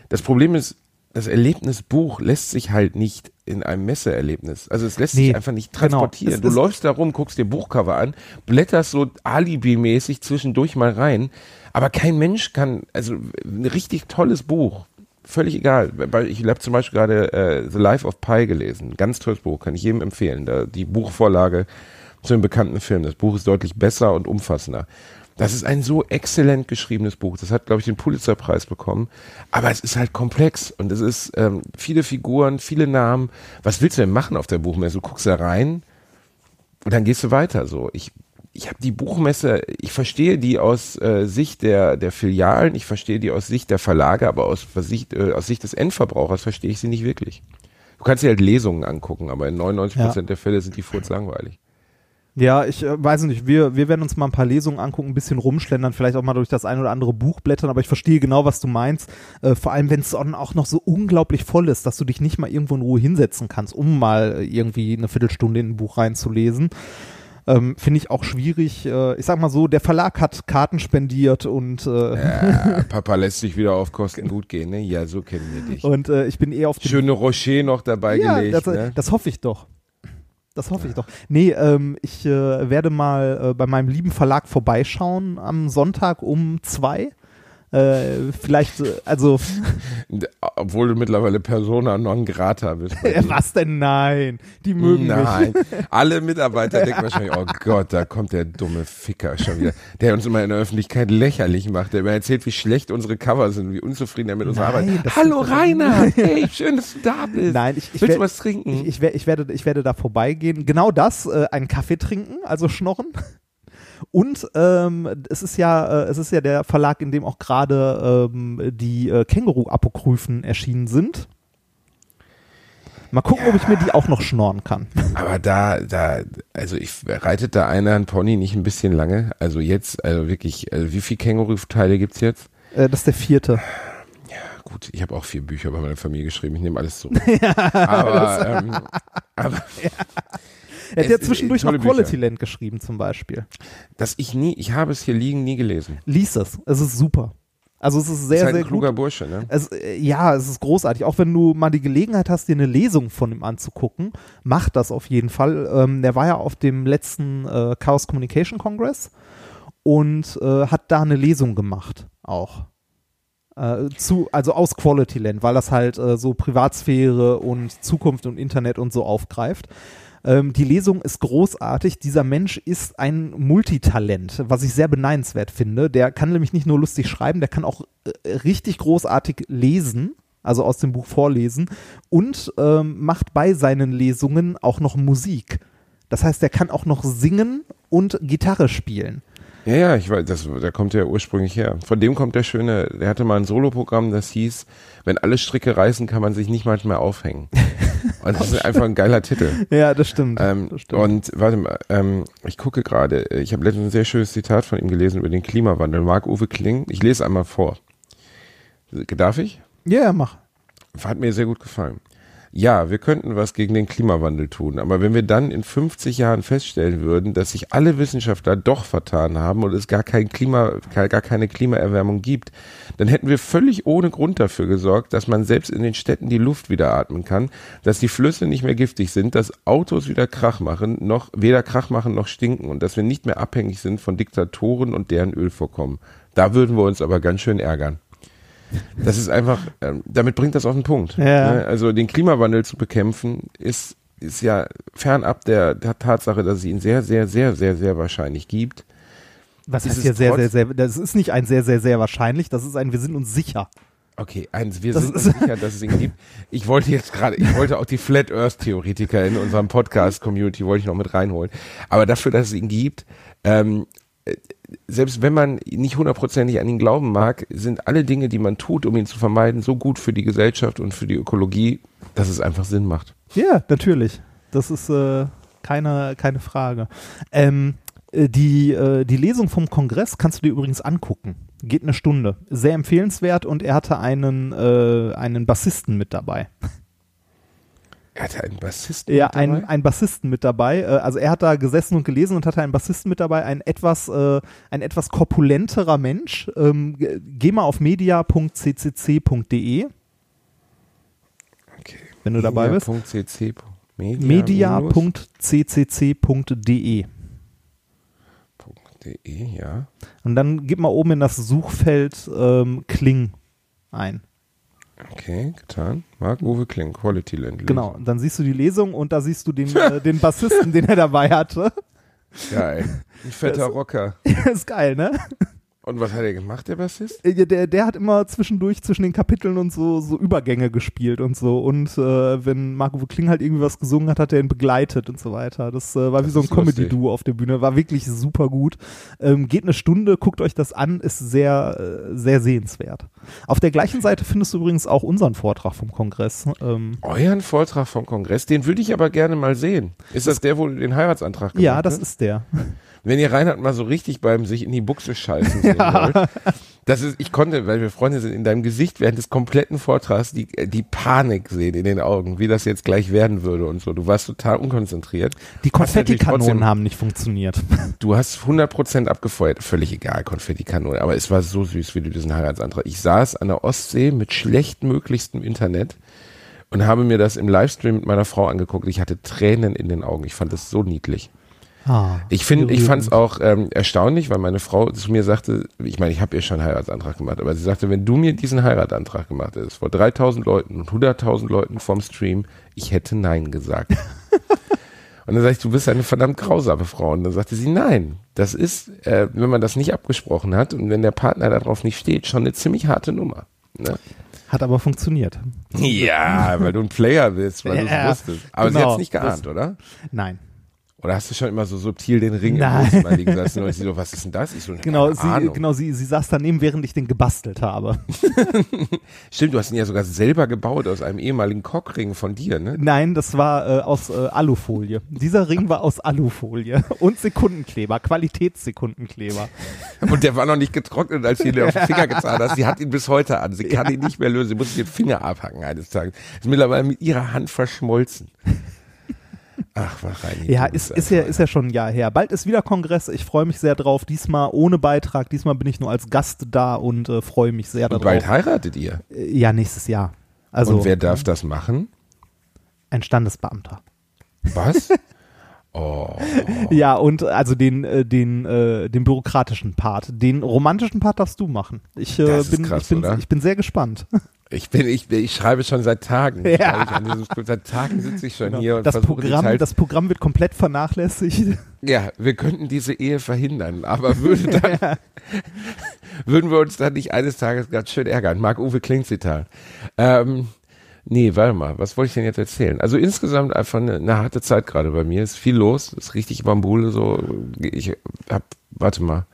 Das Problem ist, das Erlebnis Buch lässt sich halt nicht in einem Messeerlebnis. Also es lässt Nee, sich einfach nicht genau. transportieren. Es du läufst da rum, guckst dir Buchcover an, blätterst so Alibi-mäßig zwischendurch mal rein. Aber kein Mensch kann, also ein richtig tolles Buch, völlig egal. Ich habe zum Beispiel gerade äh, The Life of Pi gelesen. Ganz tolles Buch, kann ich jedem empfehlen. Da, die Buchvorlage zu einem bekannten Film. Das Buch ist deutlich besser und umfassender. Das ist ein so exzellent geschriebenes Buch. Das hat, glaube ich, den Pulitzerpreis bekommen. Aber es ist halt komplex und es ist ähm, viele Figuren, viele Namen. Was willst du denn machen auf der Buchmesse? Du guckst da rein und dann gehst du weiter. So, ich, ich habe die Buchmesse, ich verstehe die aus äh, Sicht der, der Filialen, ich verstehe die aus Sicht der Verlage, aber aus Sicht, äh, aus Sicht des Endverbrauchers verstehe ich sie nicht wirklich. Du kannst dir halt Lesungen angucken, aber in 99% Ja. der Fälle sind die furzlangweilig. Ja, ich äh, weiß nicht, wir, wir werden uns mal ein paar Lesungen angucken, ein bisschen rumschlendern, vielleicht auch mal durch das ein oder andere Buch blättern, aber ich verstehe genau, was du meinst. Äh, vor allem, wenn es auch noch so unglaublich voll ist, dass du dich nicht mal irgendwo in Ruhe hinsetzen kannst, um mal irgendwie eine Viertelstunde in ein Buch reinzulesen. Ähm, Finde ich auch schwierig. Äh, ich sag mal so, der Verlag hat Karten spendiert und äh, Ja, *laughs* Papa lässt sich wieder auf Kosten gut gehen, ne? Ja, so kennen wir dich. und äh, ich bin eher auf den Schöne Rocher noch dabei ja, gelegt, das, ne? das hoffe ich doch. Das hoffe ich doch. Nee, ähm, ich äh, werde mal äh, bei meinem lieben Verlag vorbeischauen am Sonntag um zwei. Äh, vielleicht, also, Obwohl du mittlerweile Persona non grata bist. *laughs* was denn? Nein, die mögen Nein, mich. *laughs* alle Mitarbeiter denken wahrscheinlich, oh Gott, da kommt der dumme Ficker schon wieder, der uns immer in der Öffentlichkeit lächerlich macht, der mir erzählt, wie schlecht unsere Cover sind, wie unzufrieden er mit unserer Nein, Arbeit Hallo Rainer, *laughs* hey, schön, dass du da bist. Nein, ich, ich, Willst du was trinken? ich, ich, ich, werde, ich werde da vorbeigehen. Genau das, äh, einen Kaffee trinken, also schnorren. Und ähm, es ist ja, äh, es ist ja der Verlag, in dem auch gerade ähm, die äh, Känguru-Apokryphen erschienen sind. Mal gucken, ob ich mir die auch noch schnorren kann. *laughs* Aber da, da, also ich reitet da einer ein Pony nicht ein bisschen lange? Also jetzt, also wirklich, also wie viele Känguru-Teile gibt's jetzt? Äh, das ist der vierte. Gut, ich habe auch vier Bücher bei meiner Familie geschrieben, ich nehme alles zurück. *laughs* aber, ähm, aber *laughs* Er hat ja Es- zwischendurch noch Bücher. Quality Land geschrieben zum Beispiel. dass ich nie, ich habe es hier liegen, nie gelesen. Lies es. Es ist super. Also es ist sehr, ist halt sehr ein kluger gut. Bursche, ne? Es, äh, ja, es ist großartig. Auch wenn du mal die Gelegenheit hast, dir eine Lesung von ihm anzugucken, mach das auf jeden Fall. Ähm, der war ja auf dem letzten äh, Chaos Communication Congress und äh, hat da eine Lesung gemacht auch. Äh, zu, also aus Quality Land, weil das halt äh, so Privatsphäre und Zukunft und Internet und so aufgreift. Ähm, die Lesung ist großartig. Dieser Mensch ist ein Multitalent, was ich sehr beneidenswert finde. Der kann nämlich nicht nur lustig schreiben, der kann auch äh, richtig großartig lesen, also aus dem Buch vorlesen und ähm, macht bei seinen Lesungen auch noch Musik. Das heißt, er kann auch noch singen und Gitarre spielen. Ja, ja, ich weiß, das, da kommt er ursprünglich her. Von dem kommt der schöne, der hatte mal ein Soloprogramm, das hieß, wenn alle Stricke reißen, kann man sich nicht manchmal aufhängen. *laughs* Und das ist einfach ein geiler Titel. *laughs* Ja, das stimmt. Ähm, das stimmt. und warte mal, ähm, ich gucke gerade, ich habe letztens ein sehr schönes Zitat von ihm gelesen über den Klimawandel. Marc-Uwe Kling, ich lese einmal vor. Darf ich? ja, ja, mach. Hat mir sehr gut gefallen. Ja, wir könnten was gegen den Klimawandel tun, aber wenn wir dann in 50 Jahren feststellen würden, dass sich alle Wissenschaftler doch vertan haben und es gar kein Klima, gar keine Klimaerwärmung gibt, dann hätten wir völlig ohne Grund dafür gesorgt, dass man selbst in den Städten die Luft wieder atmen kann, dass die Flüsse nicht mehr giftig sind, dass Autos wieder Krach machen, noch weder Krach machen noch stinken und dass wir nicht mehr abhängig sind von Diktatoren und deren Ölvorkommen. Da würden wir uns aber ganz schön ärgern. Das ist einfach, ähm, damit bringt das auf den Punkt. Ja. Ne? Also den Klimawandel zu bekämpfen, ist, ist ja fernab der, der Tatsache, dass es ihn sehr, sehr, sehr, sehr, sehr wahrscheinlich gibt. Was Ist hier sehr, sehr, sehr, das ist nicht ein sehr, sehr, sehr wahrscheinlich, das ist ein, wir sind uns sicher. Okay, eins, wir Das sind uns sicher, dass es ihn gibt. Ich wollte jetzt gerade, ich wollte auch die Flat Earth Theoretiker in unserem Podcast Community wollte ich noch mit reinholen. Aber dafür, dass es ihn gibt, ähm, äh, selbst wenn man nicht hundertprozentig an ihn glauben mag, sind alle Dinge, die man tut, um ihn zu vermeiden, so gut für die Gesellschaft und für die Ökologie, dass es einfach Sinn macht. Ja, natürlich. Das ist äh, keine, keine Frage. Ähm, äh, die, äh, die Lesung vom Kongress kannst du dir übrigens angucken. Geht eine Stunde. Sehr empfehlenswert und er hatte einen, äh, einen Bassisten mit dabei. Er hatte einen Bassisten. Ja, mit dabei? einen, einen Bassisten mit dabai. Äh, also er hat da gesessen und gelesen und hatte einen Bassisten mit dabei, ein etwas, äh, ein etwas korpulenterer Mensch. Ähm, ge- geh mal auf media.ccc.de, okay. wenn du dabei bist. Media.cc. Media. media.ccc.de. De, ja. Und dann gib mal oben in das Suchfeld ähm, Kling ein. Okay, getan. Marc-Uwe Kling, Quality Land. Genau. Dann siehst du die Lesung und da siehst du den, äh, den Bassisten, *laughs* den er dabei hatte. Geil. Ein fetter Rocker. *laughs* ist geil, ne? Und was hat er gemacht, der Bassist? Äh, Der, der hat immer zwischendurch zwischen den Kapiteln und so, so Übergänge gespielt und so. Und äh, wenn Marco Kling halt irgendwie was gesungen hat, hat er ihn begleitet und so weiter. Das äh, war wie Das so ein. Comedy-Duo auf der Bühne. War wirklich super gut. Ähm, geht eine Stunde, guckt euch das an, ist sehr, äh, sehr sehenswert. Auf der gleichen Seite findest du übrigens auch unseren Vortrag vom Kongress. Ähm, Euren Vortrag vom Kongress, den würde ich aber gerne mal sehen. Ist das der, wo du den Heiratsantrag gemacht ja, das hast? ist der. Wenn ihr Reinhard mal so richtig beim sich in die Buchse scheißen sehen *laughs* wollt. Das ist, ich konnte, weil wir Freunde sind, in deinem Gesicht während des kompletten Vortrags die, die Panik sehen in den Augen, wie das jetzt gleich werden würde und so. Du warst total unkonzentriert. Die Konfettikanonen haben nicht funktioniert. *laughs* Du hast 100% abgefeuert. Völlig egal, Konfettikanone. Aber es war so süß, wie du diesen Heiratsantrag. Ich saß an der Ostsee mit schlechtmöglichstem Internet und habe mir das im Livestream mit meiner Frau angeguckt. Ich hatte Tränen in den Augen. Ich fand das so niedlich. Ah, Ich finde, ich fand es auch ähm, erstaunlich, weil meine Frau zu mir sagte, ich meine, ich habe ihr schon einen Heiratsantrag gemacht, aber sie sagte, wenn du mir diesen Heiratsantrag gemacht hättest, vor 3000 Leuten und 100.000 Leuten vom Stream, ich hätte Nein gesagt. *laughs* und dann sag ich, du bist eine verdammt grausame Frau. Und dann sagte sie, nein, das ist, äh, wenn man das nicht abgesprochen hat und wenn der Partner darauf nicht steht, schon eine ziemlich harte Nummer. Ne? Hat aber funktioniert. Ja, weil du ein Player bist, weil du Ja, es wusstest. Aber sie genau, hat es nicht geahnt, das- oder? Nein. Oder hast du schon immer so subtil den Ring Nein. im Wohnzimmer liegen lassen und ich so, was ist denn das? Ich so, Genau, sie, Ahnung. genau sie, sie saß daneben, während ich den gebastelt habe. *laughs* Stimmt, du hast ihn ja sogar selber gebaut aus einem ehemaligen Cockring von dir, ne? Nein, das war äh, aus äh, Alufolie. Dieser Ring war aus Alufolie *laughs* und Sekundenkleber, Qualitätssekundenkleber. *laughs* Und der war noch nicht getrocknet, als du ihn auf den Finger gezahlt hast. Sie hat ihn bis heute an. Sie kann ihn nicht mehr lösen. Sie muss den Finger abhacken eines Tages. Ist mittlerweile mit ihrer Hand verschmolzen. Ach, war rein. Ja, ist, ist, ja, ist ja schon ein Jahr her. Bald ist wieder Kongress. Ich freue mich sehr drauf. Diesmal ohne Beitrag. Diesmal bin ich nur als Gast da und äh, freue mich sehr Und darauf. bald heiratet ihr. Äh, ja, nächstes Jahr. Also Und wer darf das machen? ein Standesbeamter. Was? *laughs* Oh. Ja, und also den, äh, den, äh, den bürokratischen Part. Den romantischen Part darfst du machen. Ich, äh, Das bin, krass, ich, bin, oder? ich bin sehr gespannt. *laughs* Ich bin, ich, ich schreibe schon seit Tagen. Ja. Diesem, seit Tagen sitze ich schon Genau. hier und das, Programm, Zeit das Programm wird komplett vernachlässigt. *laughs* Ja, wir könnten diese Ehe verhindern, aber würde dann, *laughs* würden wir uns dann nicht eines Tages ganz schön ärgern. Marc-Uwe Kling-Zitat. Ähm, nee, warte mal, was wollte ich denn jetzt erzählen? Also insgesamt einfach eine, eine harte Zeit gerade bei mir. Ist viel los, ist richtig Bambule so. Ich hab, warte mal.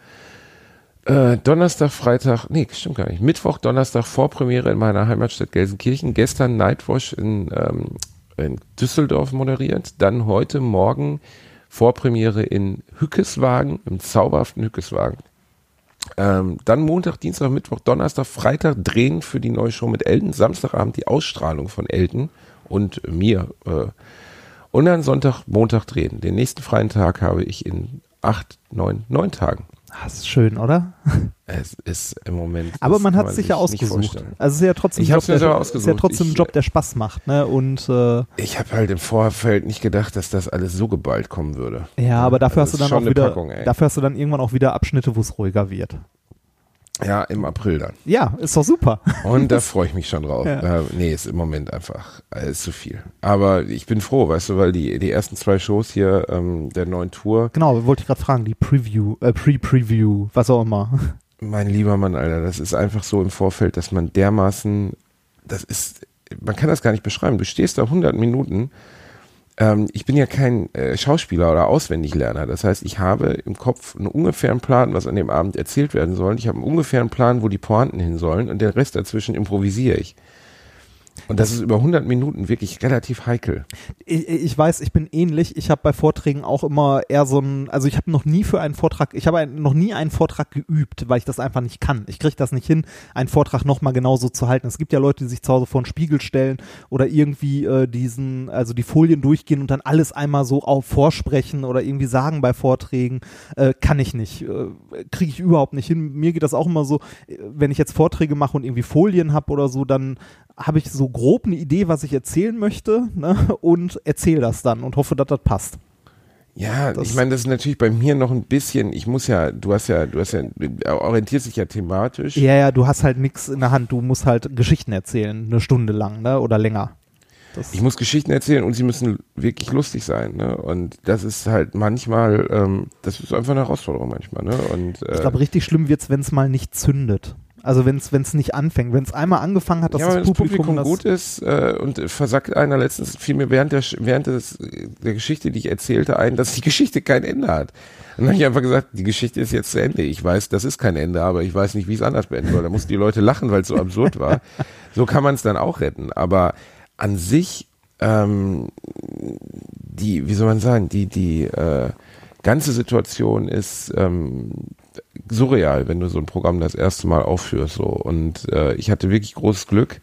Äh, Donnerstag, Freitag, nee, stimmt gar nicht. Mittwoch, Donnerstag Vorpremiere in meiner Heimatstadt Gelsenkirchen. Gestern Nightwash in, ähm, in Düsseldorf moderiert. Dann heute Morgen Vorpremiere in Hückeswagen, im zauberhaften Hückeswagen. Ähm, dann Montag, Dienstag, Mittwoch, Donnerstag, Freitag drehen für die neue Show mit Elton. Samstagabend die Ausstrahlung von Elton und mir. Äh, und dann Sonntag, Montag drehen. Den nächsten freien Tag habe ich in acht, neun, neun Tagen. Das ist schön, oder? Es ist im Moment. Aber man hat es sich ja ausgesucht. Also es ist ja trotzdem, Ich ein Job, selber der, ist ja ausgesucht. trotzdem ein Ich- Job, der Spaß macht. Ne? Und äh, Ich habe halt im Vorfeld nicht gedacht, dass das alles so geballt kommen würde. ja, aber dafür Also hast du dann auch wieder, Packung, dafür hast du dann irgendwann auch wieder Abschnitte, wo es ruhiger wird. Ja, im April dann. Ja, ist doch super. Und da *laughs* freue ich mich schon drauf. Ja. Äh, nee, ist im Moment einfach äh, ist zu viel. Aber ich bin froh, weißt du, weil die, die ersten zwei Shows hier ähm, der neuen Tour, Genau, wollte ich gerade fragen, die Preview, äh, Pre-Preview, was auch immer. *laughs* mein lieber Mann, Alter, das ist einfach so im Vorfeld, dass man dermaßen, das ist, man kann das gar nicht beschreiben. Du stehst da 100 Minuten. Ähm, ich bin ja kein äh, Schauspieler oder Auswendiglerner. Das heißt, ich habe im Kopf einen ungefähren Plan, was an dem Abend erzählt werden soll. Ich habe einen ungefähren Plan, wo die Pointen hin sollen und den Rest dazwischen improvisiere ich. Und das ist über 100 Minuten wirklich relativ heikel. Ich, ich weiß, ich bin ähnlich. Ich habe bei Vorträgen auch immer eher so ein, also ich habe noch nie für einen Vortrag, ich habe noch nie einen Vortrag geübt, weil ich das einfach nicht kann. Ich kriege das nicht hin, einen Vortrag nochmal genauso zu halten. Es gibt ja Leute, die sich zu Hause vor den Spiegel stellen oder irgendwie äh, diesen, also die Folien durchgehen und dann alles einmal so auf vorsprechen oder irgendwie sagen bei Vorträgen. Äh, kann ich nicht. Äh, kriege ich überhaupt nicht hin. Mir geht das auch immer so, äh, wenn ich jetzt Vorträge mache und irgendwie Folien habe oder so, dann habe ich so grob eine Idee, was ich erzählen möchte ne? und erzähle das dann und hoffe, dass das passt. Ja, Das- ich meine, das ist natürlich bei mir noch ein bisschen, ich muss ja, du hast ja, du hast ja, orientierst dich ja thematisch. Ja, ja, du hast halt nichts in der Hand, du musst halt Geschichten erzählen, eine Stunde lang ne? oder länger. Das Ich muss Geschichten erzählen und sie müssen wirklich lustig sein. Ne? Und das ist halt manchmal, ähm, das ist einfach eine Herausforderung manchmal. Ne? Und, äh, ich glaube, richtig schlimm wird's, wenn es mal nicht zündet. Also wenn es nicht anfängt, wenn es einmal angefangen hat, dass ja, wenn das das Publikum, Publikum das gut ist äh, und versagt einer letztens fiel mir während der während des, der Geschichte, die ich erzählte, ein, dass die Geschichte kein Ende hat. Und dann habe ich einfach gesagt, die Geschichte ist jetzt zu Ende. Ich weiß, das ist kein Ende, aber ich weiß nicht, wie es anders beenden soll. Da mussten die Leute lachen, weil es so absurd war. *laughs* So kann man es dann auch retten. Aber an sich, ähm, die, wie soll man sagen, die, die äh, ganze Situation ist ähm, surreal, wenn du so ein Programm das erste Mal aufführst. So. Und äh, ich hatte wirklich großes Glück.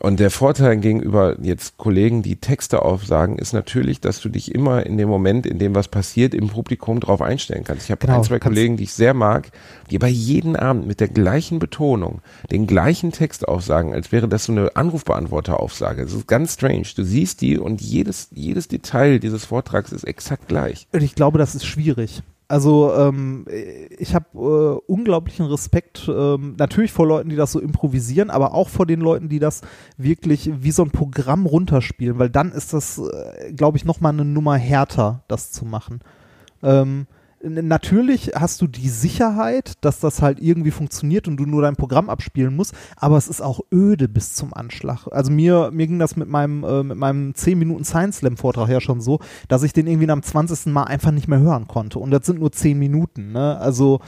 Und der Vorteil gegenüber jetzt Kollegen, die Texte aufsagen, ist natürlich, dass du dich immer in dem Moment, in dem was passiert, im Publikum drauf einstellen kannst. Ich habe Genau, ein, zwei Kollegen, die ich sehr mag, die aber jeden Abend mit der gleichen Betonung den gleichen Text aufsagen, als wäre das so eine Anrufbeantworter-Aufsage. Das ist ganz strange. Du siehst die und jedes, jedes Detail dieses Vortrags ist exakt gleich. Und ich glaube, das ist schwierig. Also ähm, ich habe äh, unglaublichen Respekt ähm, natürlich vor Leuten, die das so improvisieren, aber auch vor den Leuten, die das wirklich wie so ein Programm runterspielen, weil dann ist das, äh, glaube ich, noch mal eine Nummer härter, das zu machen. Ähm, Natürlich hast du die Sicherheit, dass das halt irgendwie funktioniert und du nur dein Programm abspielen musst, aber es ist auch öde bis zum Anschlag. Also mir, mir ging das mit meinem, äh, mit meinem 10 Minuten Science Slam Vortrag ja schon so, dass ich den irgendwie dem 20. Mal einfach nicht mehr hören konnte. Und das sind nur 10 Minuten, ne? Also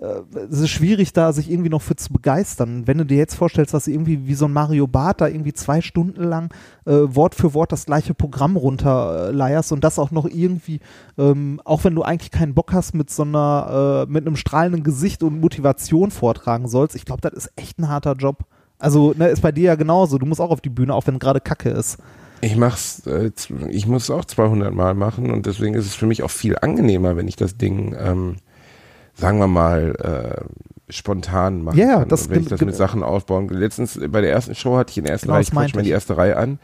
es ist schwierig, da sich irgendwie noch für zu begeistern. Wenn du dir jetzt vorstellst, dass irgendwie wie so ein Mario Barth da irgendwie zwei Stunden lang äh, Wort für Wort das gleiche Programm runterleierst und das auch noch irgendwie, ähm, auch wenn du eigentlich keinen Bock hast, mit so einer, äh, mit einem strahlenden Gesicht und Motivation vortragen sollst, ich glaube, das ist echt ein harter Job. Also, ne, ist bei dir ja genauso. Du musst auch auf die Bühne, auch wenn gerade Kacke ist. Ich mach's, äh, ich muss es auch 200 Mal machen und deswegen ist es für mich auch viel angenehmer, wenn ich das Ding, ähm, sagen wir mal, äh, spontan machen Ja, ja, kann. das und wenn ich das mit Sachen aufbauen. Letztens äh, bei der ersten Show hatte ich in der ersten Genau, Reihe, ich quatsch mal die erste Reihe an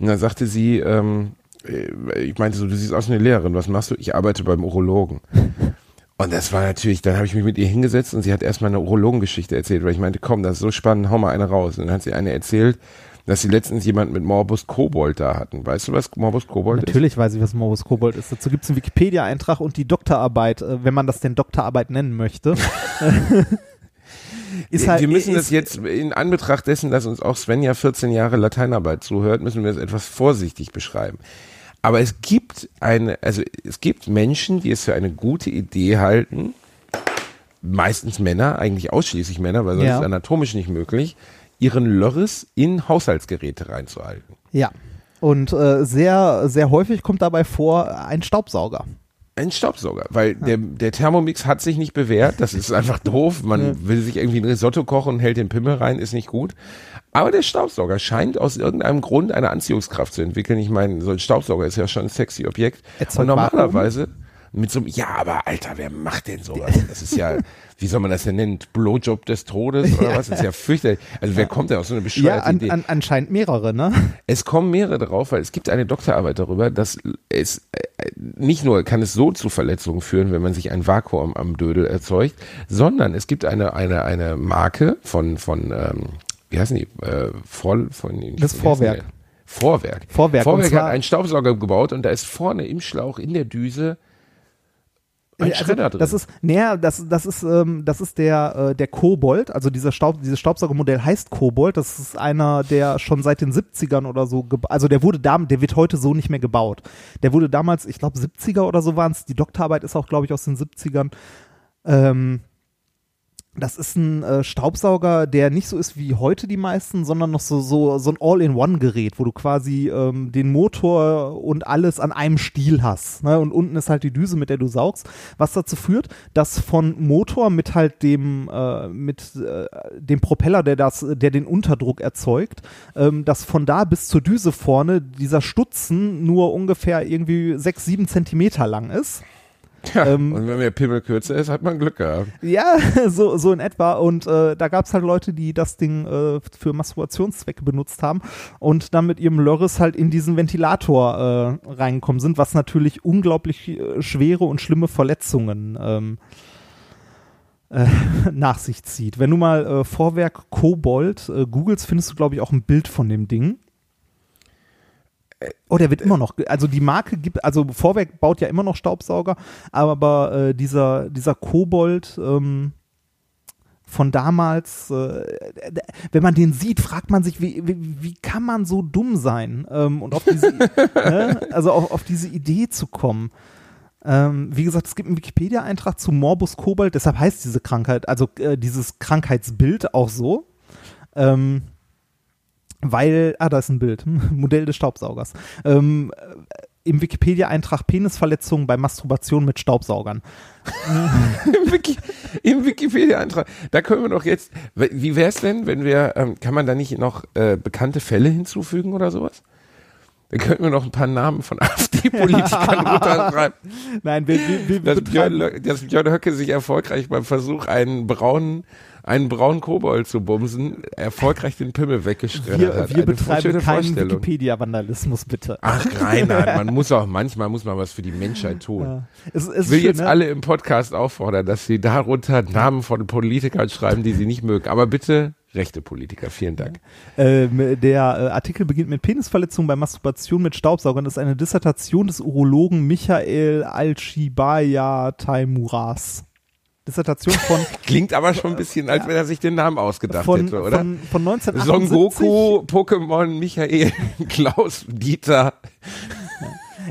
und dann sagte sie, ähm, äh, ich meinte so, du siehst aus wie eine Lehrerin, was machst du? Ich arbeite beim Urologen. *laughs* Und das war natürlich, dann habe ich mich mit ihr hingesetzt und sie hat erstmal eine Urologengeschichte erzählt, weil ich meinte, komm, das ist so spannend, hau mal eine raus. Und dann hat sie eine erzählt, dass sie letztens jemand mit Morbus Kobold da hatten. Weißt du, was Morbus Kobold ist? Natürlich weiß ich, was Morbus Kobold ist. Dazu gibt es einen Wikipedia-Eintrag und die Doktorarbeit, äh, wenn man das denn Doktorarbeit nennen möchte. *laughs* halt, wir müssen das jetzt in Anbetracht dessen, dass uns auch Svenja 14 Jahre Lateinarbeit zuhört, müssen wir das etwas vorsichtig beschreiben. Aber es gibt eine, also es gibt Menschen, die es für eine gute Idee halten, meistens Männer, eigentlich ausschließlich Männer, weil sonst Ja. ist es anatomisch nicht möglich, ihren Lörres in Haushaltsgeräte reinzuhalten. Ja. Und äh, sehr, sehr häufig kommt dabei vor ein Staubsauger. Ein Staubsauger, weil der, der Thermomix hat sich nicht bewährt, das ist einfach *laughs* doof. Man Ja. will sich irgendwie ein Risotto kochen und hält den Pimmel rein, ist nicht gut. Aber der Staubsauger scheint aus irgendeinem Grund eine Anziehungskraft zu entwickeln. Ich meine, so ein Staubsauger ist ja schon ein sexy Objekt. Erzeugt und normalerweise mit so einem, ja, aber Alter, wer macht denn sowas? *laughs* Das ist ja, wie soll man das denn nennen? Blowjob des Todes oder *laughs* was? Das ist ja fürchterlich. Also wer kommt denn auf so eine Ja, bescheuerte an, Idee? an, anscheinend mehrere, ne? Es kommen mehrere drauf, weil es gibt eine Doktorarbeit darüber, dass es äh, nicht nur kann es so zu Verletzungen führen, wenn man sich ein Vakuum am Dödel erzeugt, sondern es gibt eine eine eine Marke von von ähm, wie heißen die äh, Voll von Das Vorwerk. Vorwerk. Vorwerk, Vorwerk hat einen Staubsauger gebaut und da ist vorne im Schlauch in der Düse ein Also, Schredder drin. Das ist, naja, das, das ist, ähm, das ist der, äh, der Kobold, also dieser Staub, dieses Staubsaugermodell heißt Kobold, das ist einer, der schon seit den 70ern oder so, also der wurde da, der wird heute so nicht mehr gebaut. Der wurde damals, ich glaube 70er oder so waren es, die Doktorarbeit ist auch, glaube ich, aus den 70ern. Ähm, das ist ein äh, Staubsauger, der nicht so ist wie heute die meisten, sondern noch so, so, so ein All-in-One-Gerät, wo du quasi ähm, den Motor und alles an einem Stiel hast. Ne? Und unten ist halt die Düse, mit der du saugst, was dazu führt, dass von Motor mit halt dem, äh, mit äh, dem Propeller, der das, der den Unterdruck erzeugt, ähm, dass von da bis zur Düse vorne dieser Stutzen nur ungefähr irgendwie sechs, sieben Zentimeter lang ist. Ja, ähm, und wenn der Pimmel kürzer ist, hat man Glück gehabt. Ja, *laughs* so, so in etwa. Und äh, da gab es halt Leute, die das Ding äh, für Masturbationszwecke benutzt haben und dann mit ihrem Lörres halt in diesen Ventilator äh, reingekommen sind, was natürlich unglaublich äh, schwere und schlimme Verletzungen ähm, äh, *laughs* nach sich zieht. Wenn du mal äh, Vorwerk Kobold googelst, findest du, glaube ich, auch ein Bild von dem Ding. Oh, der wird immer noch, also die Marke gibt, also Vorwerk baut ja immer noch Staubsauger, aber äh, dieser, dieser Kobold, ähm, von damals, äh, wenn man den sieht, fragt man sich, wie, wie, wie kann man so dumm sein ähm, und auf diese, *laughs* ne? also auf, auf diese Idee zu kommen. Ähm, wie gesagt, es gibt einen Wikipedia-Eintrag zu Morbus Kobold, deshalb heißt diese Krankheit, also äh, dieses Krankheitsbild auch so. Ähm, weil, ah, da ist ein Bild, *laughs* Modell des Staubsaugers. Ähm, Im Wikipedia-Eintrag Penisverletzungen bei Masturbation mit Staubsaugern. *laughs* Im, Wiki, Im Wikipedia-Eintrag. Da können wir doch jetzt, wie wäre es denn, wenn wir, ähm, kann man da nicht noch äh, bekannte Fälle hinzufügen oder sowas? Dann könnten wir noch ein paar Namen von *laughs* AfD-Politikern runterschreiben. Nein, wir, wir, wir dass, Björn, dass Björn Höcke sich erfolgreich beim Versuch, einen braunen einen braunen Kobold zu bumsen, erfolgreich den Pimmel weggeschreddert wir, hat. Wir betreiben keinen Wikipedia-Vandalismus, bitte. Ach, Reinhard, man *laughs* muss auch, manchmal muss man was für die Menschheit tun. Ja. Es, es ich will schön, jetzt ne? alle im Podcast auffordern, dass sie darunter Namen von Politikern schreiben, die sie nicht mögen. Aber bitte rechte Politiker. Vielen Dank. Ähm, der äh, Artikel beginnt mit Penisverletzungen bei Masturbation mit Staubsaugern. Das ist eine Dissertation des Urologen Michael Alchibaya Taimuras. Dissertation von. *laughs* Klingt aber schon ein bisschen, als wenn er sich den Namen ausgedacht von, hätte, oder? Von, von 1978. Son Goku, Pokémon, Michael, *laughs* Klaus, Dieter.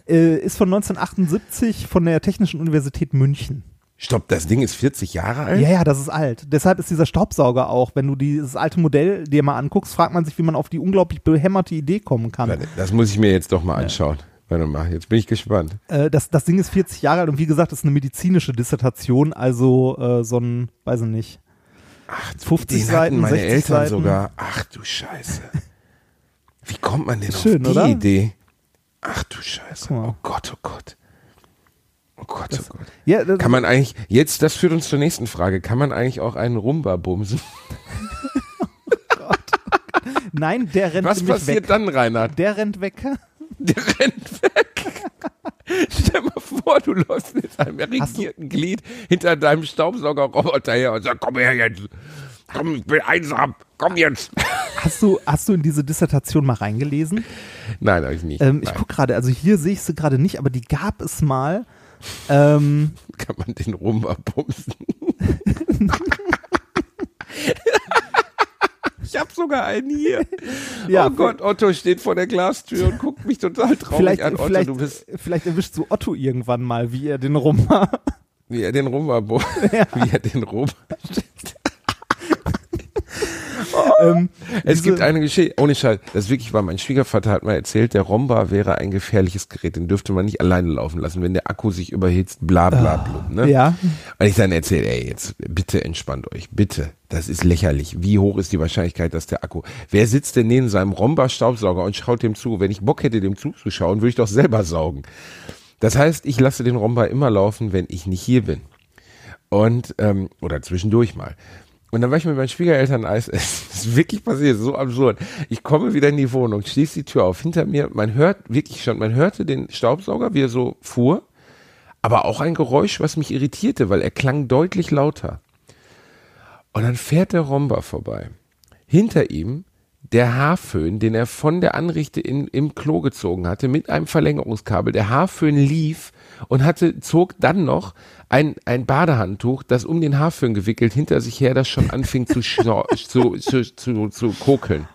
Äh, ist von 1978 von der Technischen Universität München. Stopp, das Ding ist 40 Jahre alt? Ja, ja, das ist alt. Deshalb ist dieser Staubsauger auch, wenn du dieses alte Modell dir mal anguckst, fragt man sich, wie man auf die unglaublich behämmerte Idee kommen kann. Das muss ich mir jetzt doch mal anschauen. Warte mal, jetzt bin ich gespannt. Äh, das, das Ding ist 40 Jahre alt und wie gesagt, das ist eine medizinische Dissertation, also äh, so ein, weiß ich nicht, Ach, 50 den Seiten, meine 60 Eltern Seiten. sogar. Ach du Scheiße. *laughs* Wie kommt man denn Schön, auf die oder? Idee? Ach du Scheiße. Oh Gott, oh Gott. Oh Gott, oh Gott. Ja, das, Kann man eigentlich, jetzt, das führt uns zur nächsten Frage. Kann man eigentlich auch einen Rumba bumsen? *laughs* nein, der rennt Was nämlich passiert weg. dann, Reinhard? Der rennt weg. Der *laughs* rennt weg. Stell mal vor, du läufst mit einem erregierten Glied hinter deinem Staubsaugerroboter her und sagst, komm her jetzt. Komm, ich bin einsam. Komm jetzt. Hast du, hast du in diese Dissertation mal reingelesen? Nein, habe ich nicht. Ähm, ich gucke gerade, also hier sehe ich sie gerade nicht, aber die gab es mal. Ähm, Kann man den Rumba bumsen? *laughs* Ich habe sogar einen hier. *laughs* Ja, oh Gott, Otto steht vor der Glastür und guckt mich total traurig vielleicht, an. Otto, vielleicht, du bist vielleicht erwischst du Otto irgendwann mal, wie er den Rumba. wie er den Rumba, bo- *laughs* wie er den Rumba. *laughs* ähm, Es gibt eine Geschichte, ohne Scheiß, das wirklich war, mein Schwiegervater hat mal erzählt, der Romba wäre ein gefährliches Gerät, den dürfte man nicht alleine laufen lassen, wenn der Akku sich überhitzt, bla bla bla. Ne? Ah, Ja. Und ich dann erzähle, ey, jetzt bitte entspannt euch, bitte. Das ist lächerlich. Wie hoch ist die Wahrscheinlichkeit, dass der Akku. Wer sitzt denn neben seinem Romba-Staubsauger und schaut dem zu? Wenn ich Bock hätte, dem zuzuschauen, würde ich doch selber saugen. Das heißt, ich lasse den Romba immer laufen, wenn ich nicht hier bin. Und, ähm, oder zwischendurch mal. Und dann war ich mit meinen Schwiegereltern Eis essen. *laughs* Das ist wirklich passiert, so absurd. Ich komme wieder in die Wohnung, schließe die Tür auf. Hinter mir, man hört wirklich schon, man hörte den Staubsauger, wie er so fuhr, aber auch ein Geräusch, was mich irritierte, weil er klang deutlich lauter. Und dann fährt der Romba vorbei. Hinter ihm der Haarföhn, den er von der Anrichte in, im Klo gezogen hatte, mit einem Verlängerungskabel. Der Haarföhn lief und hatte, zog dann noch ein, ein Badehandtuch, das um den Haarföhn gewickelt hinter sich her, das schon anfing zu, *laughs* zu, zu, zu, zu kokeln.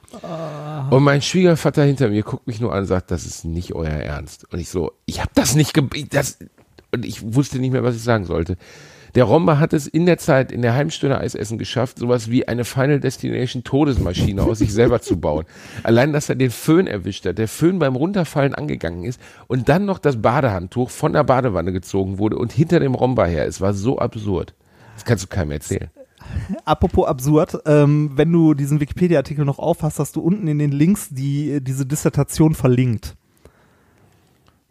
Und mein Schwiegervater hinter mir guckt mich nur an und sagt, das ist nicht euer Ernst. Und ich so, ich habe das nicht ge das und ich wusste nicht mehr, was ich sagen sollte. Der Romba hat es in der Zeit, in der Heimstunde Eisessen geschafft, sowas wie eine Final Destination Todesmaschine aus sich selber zu bauen. *laughs* Allein, dass er den Föhn erwischt hat, der Föhn beim Runterfallen angegangen ist und dann noch das Badehandtuch von der Badewanne gezogen wurde und hinter dem Romba her. Es war so absurd. Das kannst du keinem erzählen. *laughs* Apropos absurd, ähm, wenn du diesen Wikipedia-Artikel noch aufhast, hast du unten in den Links die, äh, diese Dissertation verlinkt.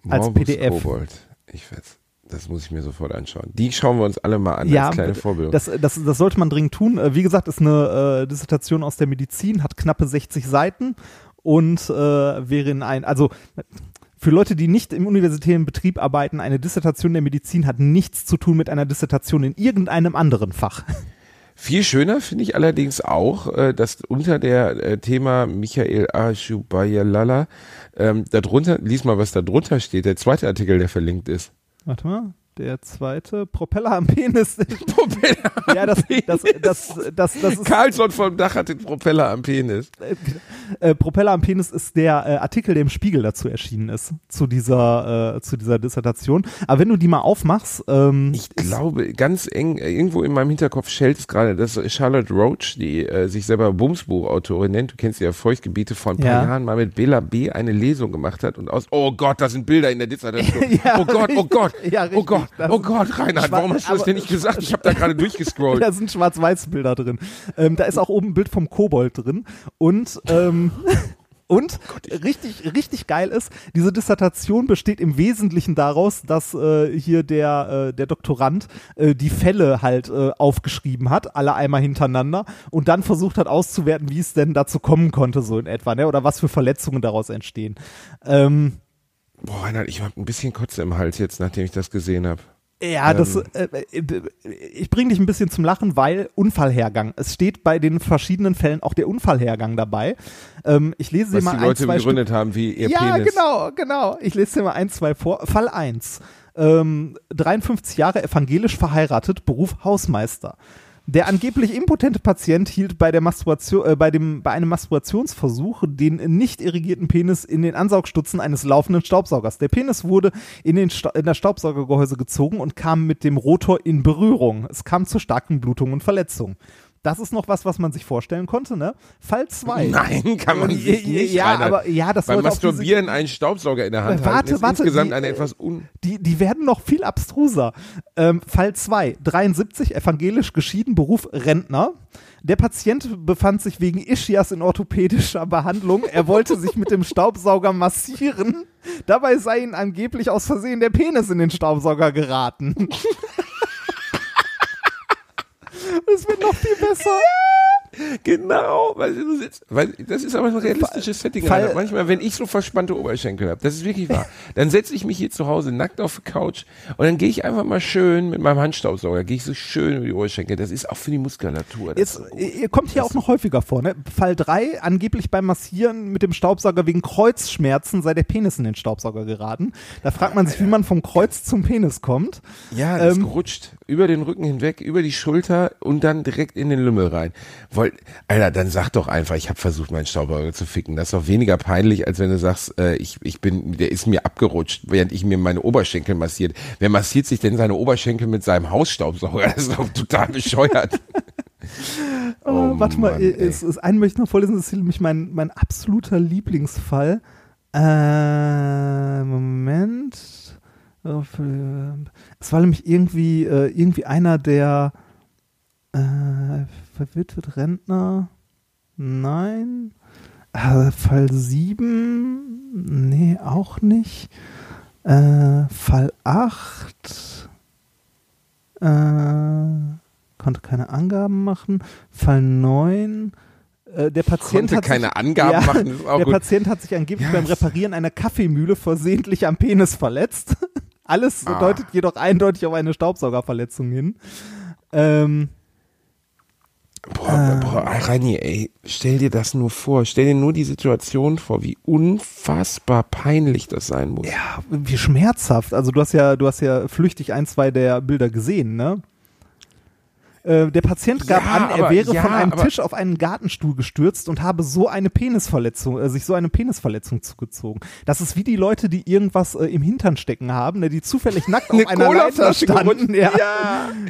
Als Morbus PDF. Kobold. Ich weiß. Das muss ich mir sofort anschauen. Die schauen wir uns alle mal an Ja, als kleine Vorbildung. Das, das, das sollte man dringend tun. Äh, Wie gesagt, ist eine äh, Dissertation aus der Medizin, hat knappe 60 Seiten und äh, wäre in ein, also für Leute, die nicht im universitären Betrieb arbeiten, eine Dissertation der Medizin hat nichts zu tun mit einer Dissertation in irgendeinem anderen Fach. Viel schöner finde ich allerdings auch, äh, dass unter der äh, Thema Michael Ashubayalala, ähm, darunter, lies mal, was da drunter steht, der zweite Artikel, der verlinkt ist. Warte mal. Der zweite Propeller am Penis. *laughs* Propeller am ja, das, das, das, das, das ist, Carlson vom Dach hat den Propeller am Penis. äh, Propeller am Penis ist der äh, Artikel, der im Spiegel dazu erschienen ist, zu dieser, äh, zu dieser Dissertation. Aber wenn du die mal aufmachst, ähm, Ich glaube, ganz eng, äh, irgendwo in meinem Hinterkopf schellt es gerade, dass Charlotte Roach, die äh, sich selber Bumsbuchautorin nennt, du kennst ja Feuchtgebiete, vor ein paar Ja. Jahren mal mit Bela B. eine Lesung gemacht hat und aus, oh Gott, da sind Bilder in der *laughs* Dissertation. Ja, oh Gott, oh. Gott, Ja, oh richtig. Gott, oh Gott, Reinhard, warum hast du das denn nicht gesagt? Ich habe da gerade durchgescrollt. *laughs* da sind Schwarz-Weiß-Bilder drin. Ähm, da ist auch oben ein Bild vom Kobold drin. Und, ähm, *laughs* und richtig, richtig geil ist, diese Dissertation besteht im Wesentlichen daraus, dass äh, hier der, äh, der Doktorand äh, die Fälle halt äh, aufgeschrieben hat, alle einmal hintereinander, und dann versucht hat auszuwerten, wie es denn dazu kommen konnte, so in etwa, ne? oder was für Verletzungen daraus entstehen. Ähm, Boah, Reinhard, ich habe ein bisschen Kotze im Hals jetzt, nachdem ich das gesehen habe. Ja, das, Ähm. äh, äh, ich bringe dich ein bisschen zum Lachen, weil Unfallhergang. Es steht bei den verschiedenen Fällen auch der Unfallhergang dabei. Ähm, ich lese dir Was mal die ein, Leute zwei begründet haben, wie ihr. Ja, Penis. genau, genau. Ich lese dir mal ein, zwei vor. Fall 1. Ähm, 53 Jahre evangelisch verheiratet, Beruf Hausmeister. Der angeblich impotente Patient hielt bei, der Masturbation, äh, bei, dem, bei einem Masturbationsversuch den nicht irrigierten Penis in den Ansaugstutzen eines laufenden Staubsaugers. Der Penis wurde in, den Sta in das Staubsaugergehäuse gezogen und kam mit dem Rotor in Berührung. Es kam zu starken Blutungen und Verletzungen. Das ist noch was, was man sich vorstellen konnte, ne? Fall 2. Nein, kann man sich nicht, Ja, Reinhard. aber ja, das Beim Masturbieren einen Staubsauger in der Hand warte, halten, warte, insgesamt die, eine etwas un... die, die werden noch viel abstruser. Ähm, Fall 2, 73, evangelisch geschieden, Beruf Rentner. Der Patient befand sich wegen Ischias in orthopädischer Behandlung. Er wollte sich mit dem Staubsauger massieren. Dabei sei ihm angeblich aus Versehen der Penis in den Staubsauger geraten. Das wird noch viel besser. Genau, weil du sitzt, weil das ist aber ein realistisches Setting. Fall-. Manchmal, wenn ich so verspannte Oberschenkel habe, das ist wirklich wahr, dann setze ich mich hier zu Hause nackt auf die Couch und dann gehe ich einfach mal schön mit meinem Handstaubsauger, gehe ich so schön über die Oberschenkel. Das ist auch für die Muskulatur. Das Jetzt, ihr kommt hier auch noch häufiger vor, ne? Fall 3, angeblich beim Massieren mit dem Staubsauger wegen Kreuzschmerzen sei der Penis in den Staubsauger geraten. Da fragt man sich, wie man vom Kreuz zum Penis kommt. Ja, das Ähm, gerutscht über den Rücken hinweg, über die Schulter und dann direkt in den Lümmel rein. Wollt, Alter, dann sag doch einfach, ich habe versucht, meinen Staubsauger zu ficken. Das ist doch weniger peinlich, als wenn du sagst, äh, ich, ich bin, der ist mir abgerutscht, während ich mir meine Oberschenkel massiert. Wer massiert sich denn seine Oberschenkel mit seinem Hausstaubsauger? Das ist doch total bescheuert. *laughs* *laughs* Oh, Oh warte mal, Mann, äh, ey. es, es, einen möchte ich noch vorlesen, das ist nämlich mein, mein absoluter Lieblingsfall. Äh, Moment. Für- Es war nämlich irgendwie, äh, irgendwie einer der äh, verwitwet Rentner. Nein. Äh, Fall 7. Nee, auch nicht. Äh, Fall 8. Äh, konnte keine Angaben machen. Fall 9. Äh, der Patient Konnte hat keine sich, Angaben ja, machen, Der gut. Patient hat sich angeblich Ja, beim Reparieren einer Kaffeemühle versehentlich am Penis verletzt. Alles Ah. deutet jedoch eindeutig auf eine Staubsaugerverletzung hin. Ähm, Boah, boah, Rani, ey, stell dir das nur vor. Stell dir nur die Situation vor, wie unfassbar peinlich das sein muss. ja, wie schmerzhaft. Also du hast ja, du hast ja flüchtig ein, zwei der Bilder gesehen, ne? Äh, Der Patient gab Ja, an, er aber- wäre ja, von einem aber- Tisch auf einen Gartenstuhl gestürzt und habe so eine Penisverletzung, äh, sich so eine Penisverletzung zugezogen. Das ist wie die Leute, die irgendwas äh, im Hintern stecken haben, ne, die zufällig nackt *laughs* auf Eine einer Leiter standen. Ja.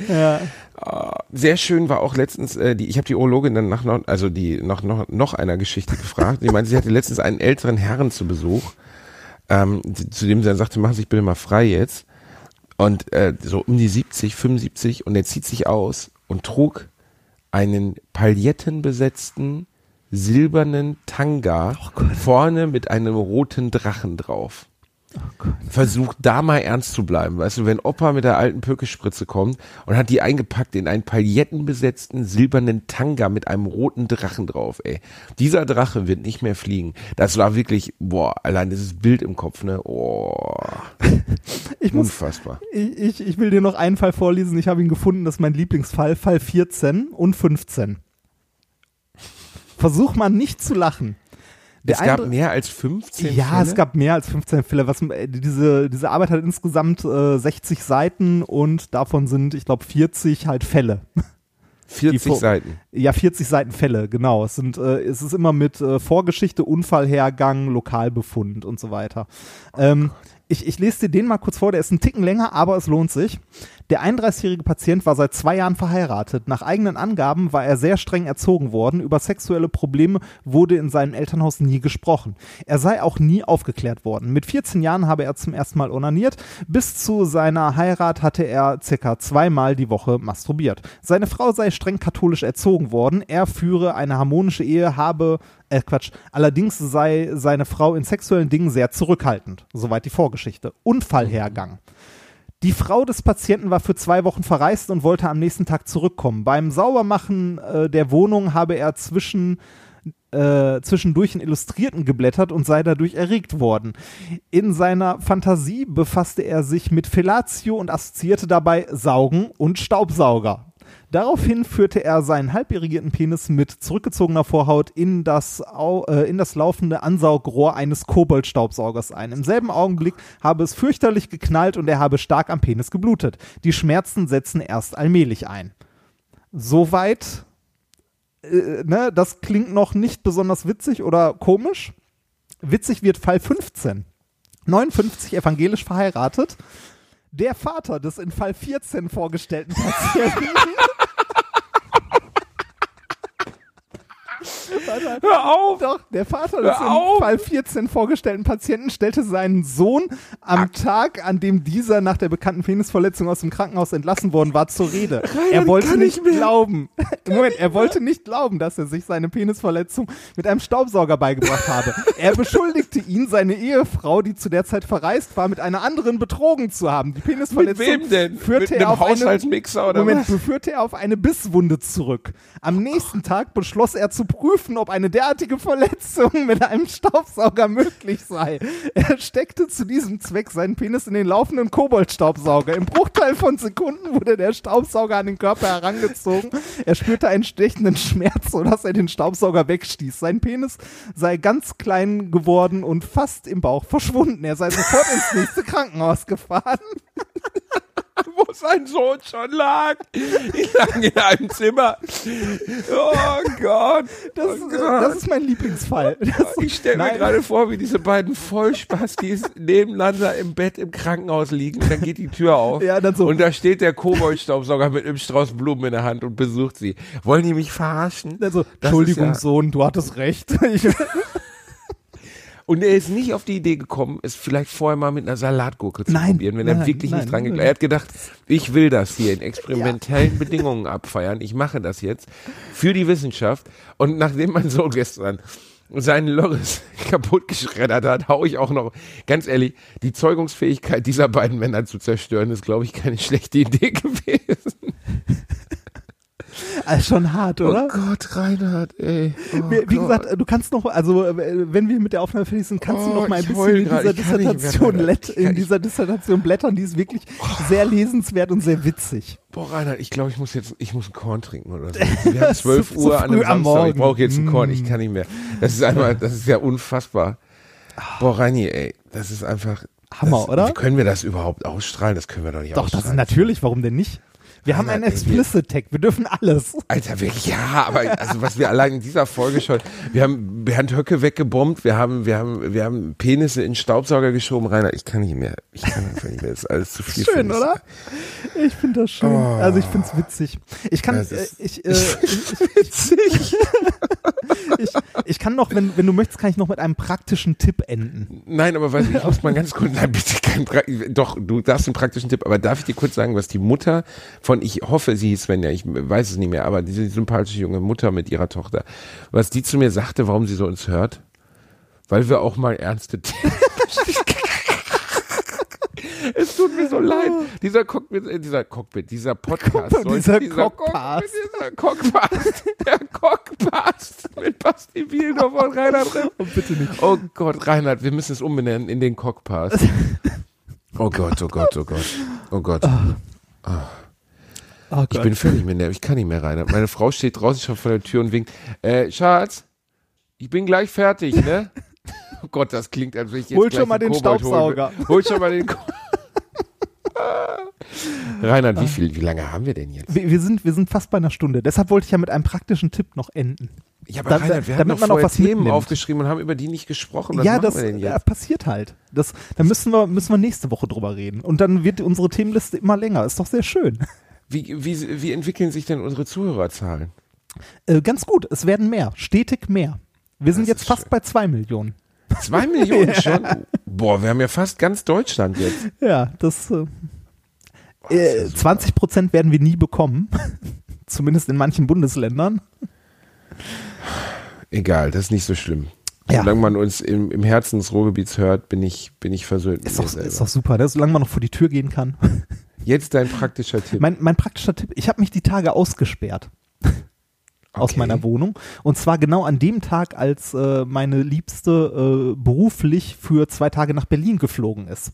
Ja. Ah, Sehr schön war auch letztens, äh, die, ich habe die Urologin dann nach noch, also die noch, noch, noch einer Geschichte gefragt. Die meinte, sie hatte letztens einen älteren Herrn zu Besuch, ähm, zu zu dem sie dann sagte, machen Sie sich bitte mal frei jetzt. Und äh, so um die 70, 75 und er zieht sich aus und trug einen palettenbesetzten silbernen Tanga Oh vorne mit einem roten Drachen drauf. Versuch da mal ernst zu bleiben. Weißt du, wenn Opa mit der alten Pökespritze kommt und hat die eingepackt in einen paillettenbesetzten silbernen Tanga mit einem roten Drachen drauf, ey. Dieser Drache wird nicht mehr fliegen. Das war wirklich, boah, allein dieses Bild im Kopf, ne? Oh. *laughs* Ich muss, Unfassbar. ich, ich, ich will dir noch einen Fall vorlesen. Ich habe ihn gefunden. Das ist mein Lieblingsfall. Fall 14 und 15. Versuch mal nicht zu lachen. Der es gab mehr als 15 Ja, Fälle? es gab mehr als 15 Fälle. Was, äh, diese, diese Arbeit hat insgesamt äh, 60 Seiten und davon sind, ich glaube, 40 halt Fälle. 40 die Seiten. Ja, 40 Seiten Fälle, genau. Es, sind, äh, es ist immer mit äh, Vorgeschichte, Unfallhergang, Lokalbefund und so weiter. Ähm, ich, ich lese dir den mal kurz vor, der ist ein Ticken länger, aber es lohnt sich. Der 31-jährige Patient war seit zwei Jahren verheiratet. Nach eigenen Angaben war er sehr streng erzogen worden. Über sexuelle Probleme wurde in seinem Elternhaus nie gesprochen. Er sei auch nie aufgeklärt worden. Mit 14 Jahren habe er zum ersten Mal onaniert. Bis zu seiner Heirat hatte er circa zweimal die Woche masturbiert. Seine Frau sei streng katholisch erzogen worden. Er führe eine harmonische Ehe, habe äh, Quatsch. Allerdings sei seine Frau in sexuellen Dingen sehr zurückhaltend. Soweit die Vorgeschichte. Unfallhergang. Die Frau des Patienten war für zwei Wochen verreist und wollte am nächsten Tag zurückkommen. Beim Saubermachen äh, der Wohnung habe er zwischen äh, zwischendurch in Illustrierten geblättert und sei dadurch erregt worden. In seiner Fantasie befasste er sich mit Fellatio und assoziierte dabei Saugen und Staubsauger. Daraufhin führte er seinen halbirrigierten Penis mit zurückgezogener Vorhaut in das, Au äh, in das laufende Ansaugrohr eines Koboldstaubsaugers ein. Im selben Augenblick habe es fürchterlich geknallt und er habe stark am Penis geblutet. Die Schmerzen setzen erst allmählich ein. Soweit, äh, ne, das klingt noch nicht besonders witzig oder komisch. Witzig wird Fall 15. 59 evangelisch verheiratet. Der Vater des in Fall 14 vorgestellten Patienten. *laughs* Warte, Hör auf! Doch, der Vater des in Fall 14 vorgestellten Patienten stellte seinen Sohn am Tag, an dem dieser nach der bekannten Penisverletzung aus dem Krankenhaus entlassen worden war, zur Rede. er wollte kann nicht glauben. *laughs* Moment, er wollte nicht glauben, dass er sich seine Penisverletzung mit einem Staubsauger beigebracht habe. Er beschuldigte ihn, seine Ehefrau, die zu der Zeit verreist war, mit einer anderen betrogen zu haben. Die Mit Penisverletzung wem denn? führte Mit er einem auf eine Haushaltsmixer oder Moment, was? führte er auf eine Bisswunde zurück. Am nächsten Tag beschloss er zu prüfen, ob eine derartige Verletzung mit einem Staubsauger möglich sei. Er steckte zu diesem Zweck seinen Penis in den laufenden Koboldstaubsauger. Im Bruchteil von Sekunden wurde der Staubsauger an den Körper herangezogen. Er spürte einen stechenden Schmerz, sodass er den Staubsauger wegstieß. Sein Penis sei ganz klein geworden und fast im Bauch verschwunden. Er sei sofort ins nächste Krankenhaus gefahren. *laughs* *laughs* wo sein Sohn schon lag. Ich lag in einem Zimmer. Oh Gott. Das, oh Gott. das ist mein Lieblingsfall. *laughs* Das, ich stelle mir gerade vor, wie diese beiden Vollspastis nebeneinander im Bett im Krankenhaus liegen. Und dann geht die Tür auf. Ja, dann so. Und da steht der Koboldstaubsauger mit einem Strauß Blumen in der Hand und besucht sie. Wollen die mich verarschen? Also, Entschuldigung, ja- Sohn, du hattest recht. *laughs* Ich, Und er ist nicht auf die Idee gekommen, es vielleicht vorher mal mit einer Salatgurke zu Nein, probieren, wenn nein, er wirklich nein, nicht dran geglaubt Er hat gedacht, ich will das hier in experimentellen Bedingungen *laughs* abfeiern. Ich mache das jetzt für die Wissenschaft. Und nachdem mein Sohn gestern seinen Loris *laughs* kaputt geschreddert hat, hau ich auch noch, ganz ehrlich, die Zeugungsfähigkeit dieser beiden Männer zu zerstören, ist, glaube ich, keine schlechte Idee *laughs* gewesen. *laughs* also schon hart, oder? Oh Gott, Reinhard, ey. Oh wie, wie gesagt, du kannst noch, also äh, wenn wir mit der Aufnahme fertig sind, kannst du Oh, noch mal ein bisschen in dieser Dissertation, let, in dieser Dissertation blättern, die ist wirklich sehr lesenswert und sehr witzig. Boah, Reinhard, ich glaube, ich muss jetzt, ich muss ein Korn trinken oder so. *laughs* Wir haben 12 So- Uhr so an einem am Samstag. Ich brauche jetzt ein Korn, ich Mm. kann nicht mehr. Das ist einfach, das ist ja unfassbar. Boah, Reini, ey, das ist einfach. Hammer, das, oder? Wie können wir das überhaupt ausstrahlen? Das können wir doch nicht Doch, das ausstrahlen. ist natürlich, warum denn nicht? Wir haben einen wir- Explicit-Tag, wir dürfen alles. Alter, wirklich, ja, aber also was wir allein in dieser Folge schon, wir haben Bernd Höcke weggebombt, wir haben, wir haben, wir haben Penisse in Staubsauger geschoben, Rainer, ich kann nicht mehr, ich kann einfach nicht mehr, das ist alles zu viel. Schön, oder? Ich finde das schön. Oh. Also ich finde es witzig. Ich kann, äh, ich, äh, *laughs* ich, *laughs* ich, ich kann noch, wenn, wenn du möchtest, kann ich noch mit einem praktischen Tipp enden. Nein, aber weiß ich, muss mal *laughs* ganz kurz, nein, bitte kein, doch, du darfst einen praktischen Tipp, aber darf ich dir kurz sagen, was die Mutter von, ich hoffe, sie hieß Svenja, ich weiß es nicht mehr, aber diese sympathische junge Mutter mit ihrer Tochter, was die zu mir sagte, warum sie so uns hört? Weil wir auch mal ernste Themen *laughs* Es tut mir so leid. Dieser Cockpit, äh, dieser Cockpit, dieser Podcast. Cockpit, dieser dieser Cockpast. Dieser Cockpast. Der Cockpast mit Basti Bielendorf und Reinhard Ripp. Und bitte nicht. Oh Gott, Reinhard, wir müssen es umbenennen in den Cockpast. *laughs* Oh Gott, oh Gott, oh Gott. Oh Gott. Oh Ich bin völlig mit ich kann nicht mehr rein. Meine Frau steht draußen schon vor der Tür und winkt. Äh, Schatz, ich bin gleich fertig, ne? *laughs* Oh Gott, das klingt, als wenn ich jetzt Hol schon mal den Kobold Staubsauger. Hol schon mal den Ko *laughs* Reinhard, wie viel, wie lange haben wir denn jetzt? wir, wir, sind, wir sind fast bei einer Stunde. Deshalb wollte ich ja mit einem praktischen Tipp noch enden. Ja, aber Da- Reinhard, wir haben auch vorher was Themen mitnimmt. aufgeschrieben und haben über die nicht gesprochen. Was ja, das äh, jetzt? passiert halt. Das, da müssen wir, müssen wir nächste Woche drüber reden. Und dann wird unsere Themenliste immer länger. Ist doch sehr schön. Wie, wie, wie entwickeln sich denn unsere Zuhörerzahlen? Äh, ganz gut. Es werden mehr. Stetig mehr. Wir sind Das jetzt ist fast schön. bei zwei Millionen. Zwei Millionen *laughs* schon? Boah, wir haben ja fast ganz Deutschland jetzt. Ja, das. Äh, Boah, das äh, super. 20 Prozent werden wir nie bekommen. *laughs* Zumindest in manchen Bundesländern. Egal, das ist nicht so schlimm. Ja. Solange man uns im, im Herzen des Ruhrgebiets hört, bin ich, bin ich versöhnt Ist doch, ist doch super, ne? solange man noch vor die Tür gehen kann. Jetzt dein praktischer Tipp. Mein, mein praktischer Tipp, ich habe mich die Tage ausgesperrt *laughs* aus Okay. meiner Wohnung. Und zwar genau an dem Tag, als äh, meine Liebste äh, beruflich für zwei Tage nach Berlin geflogen ist.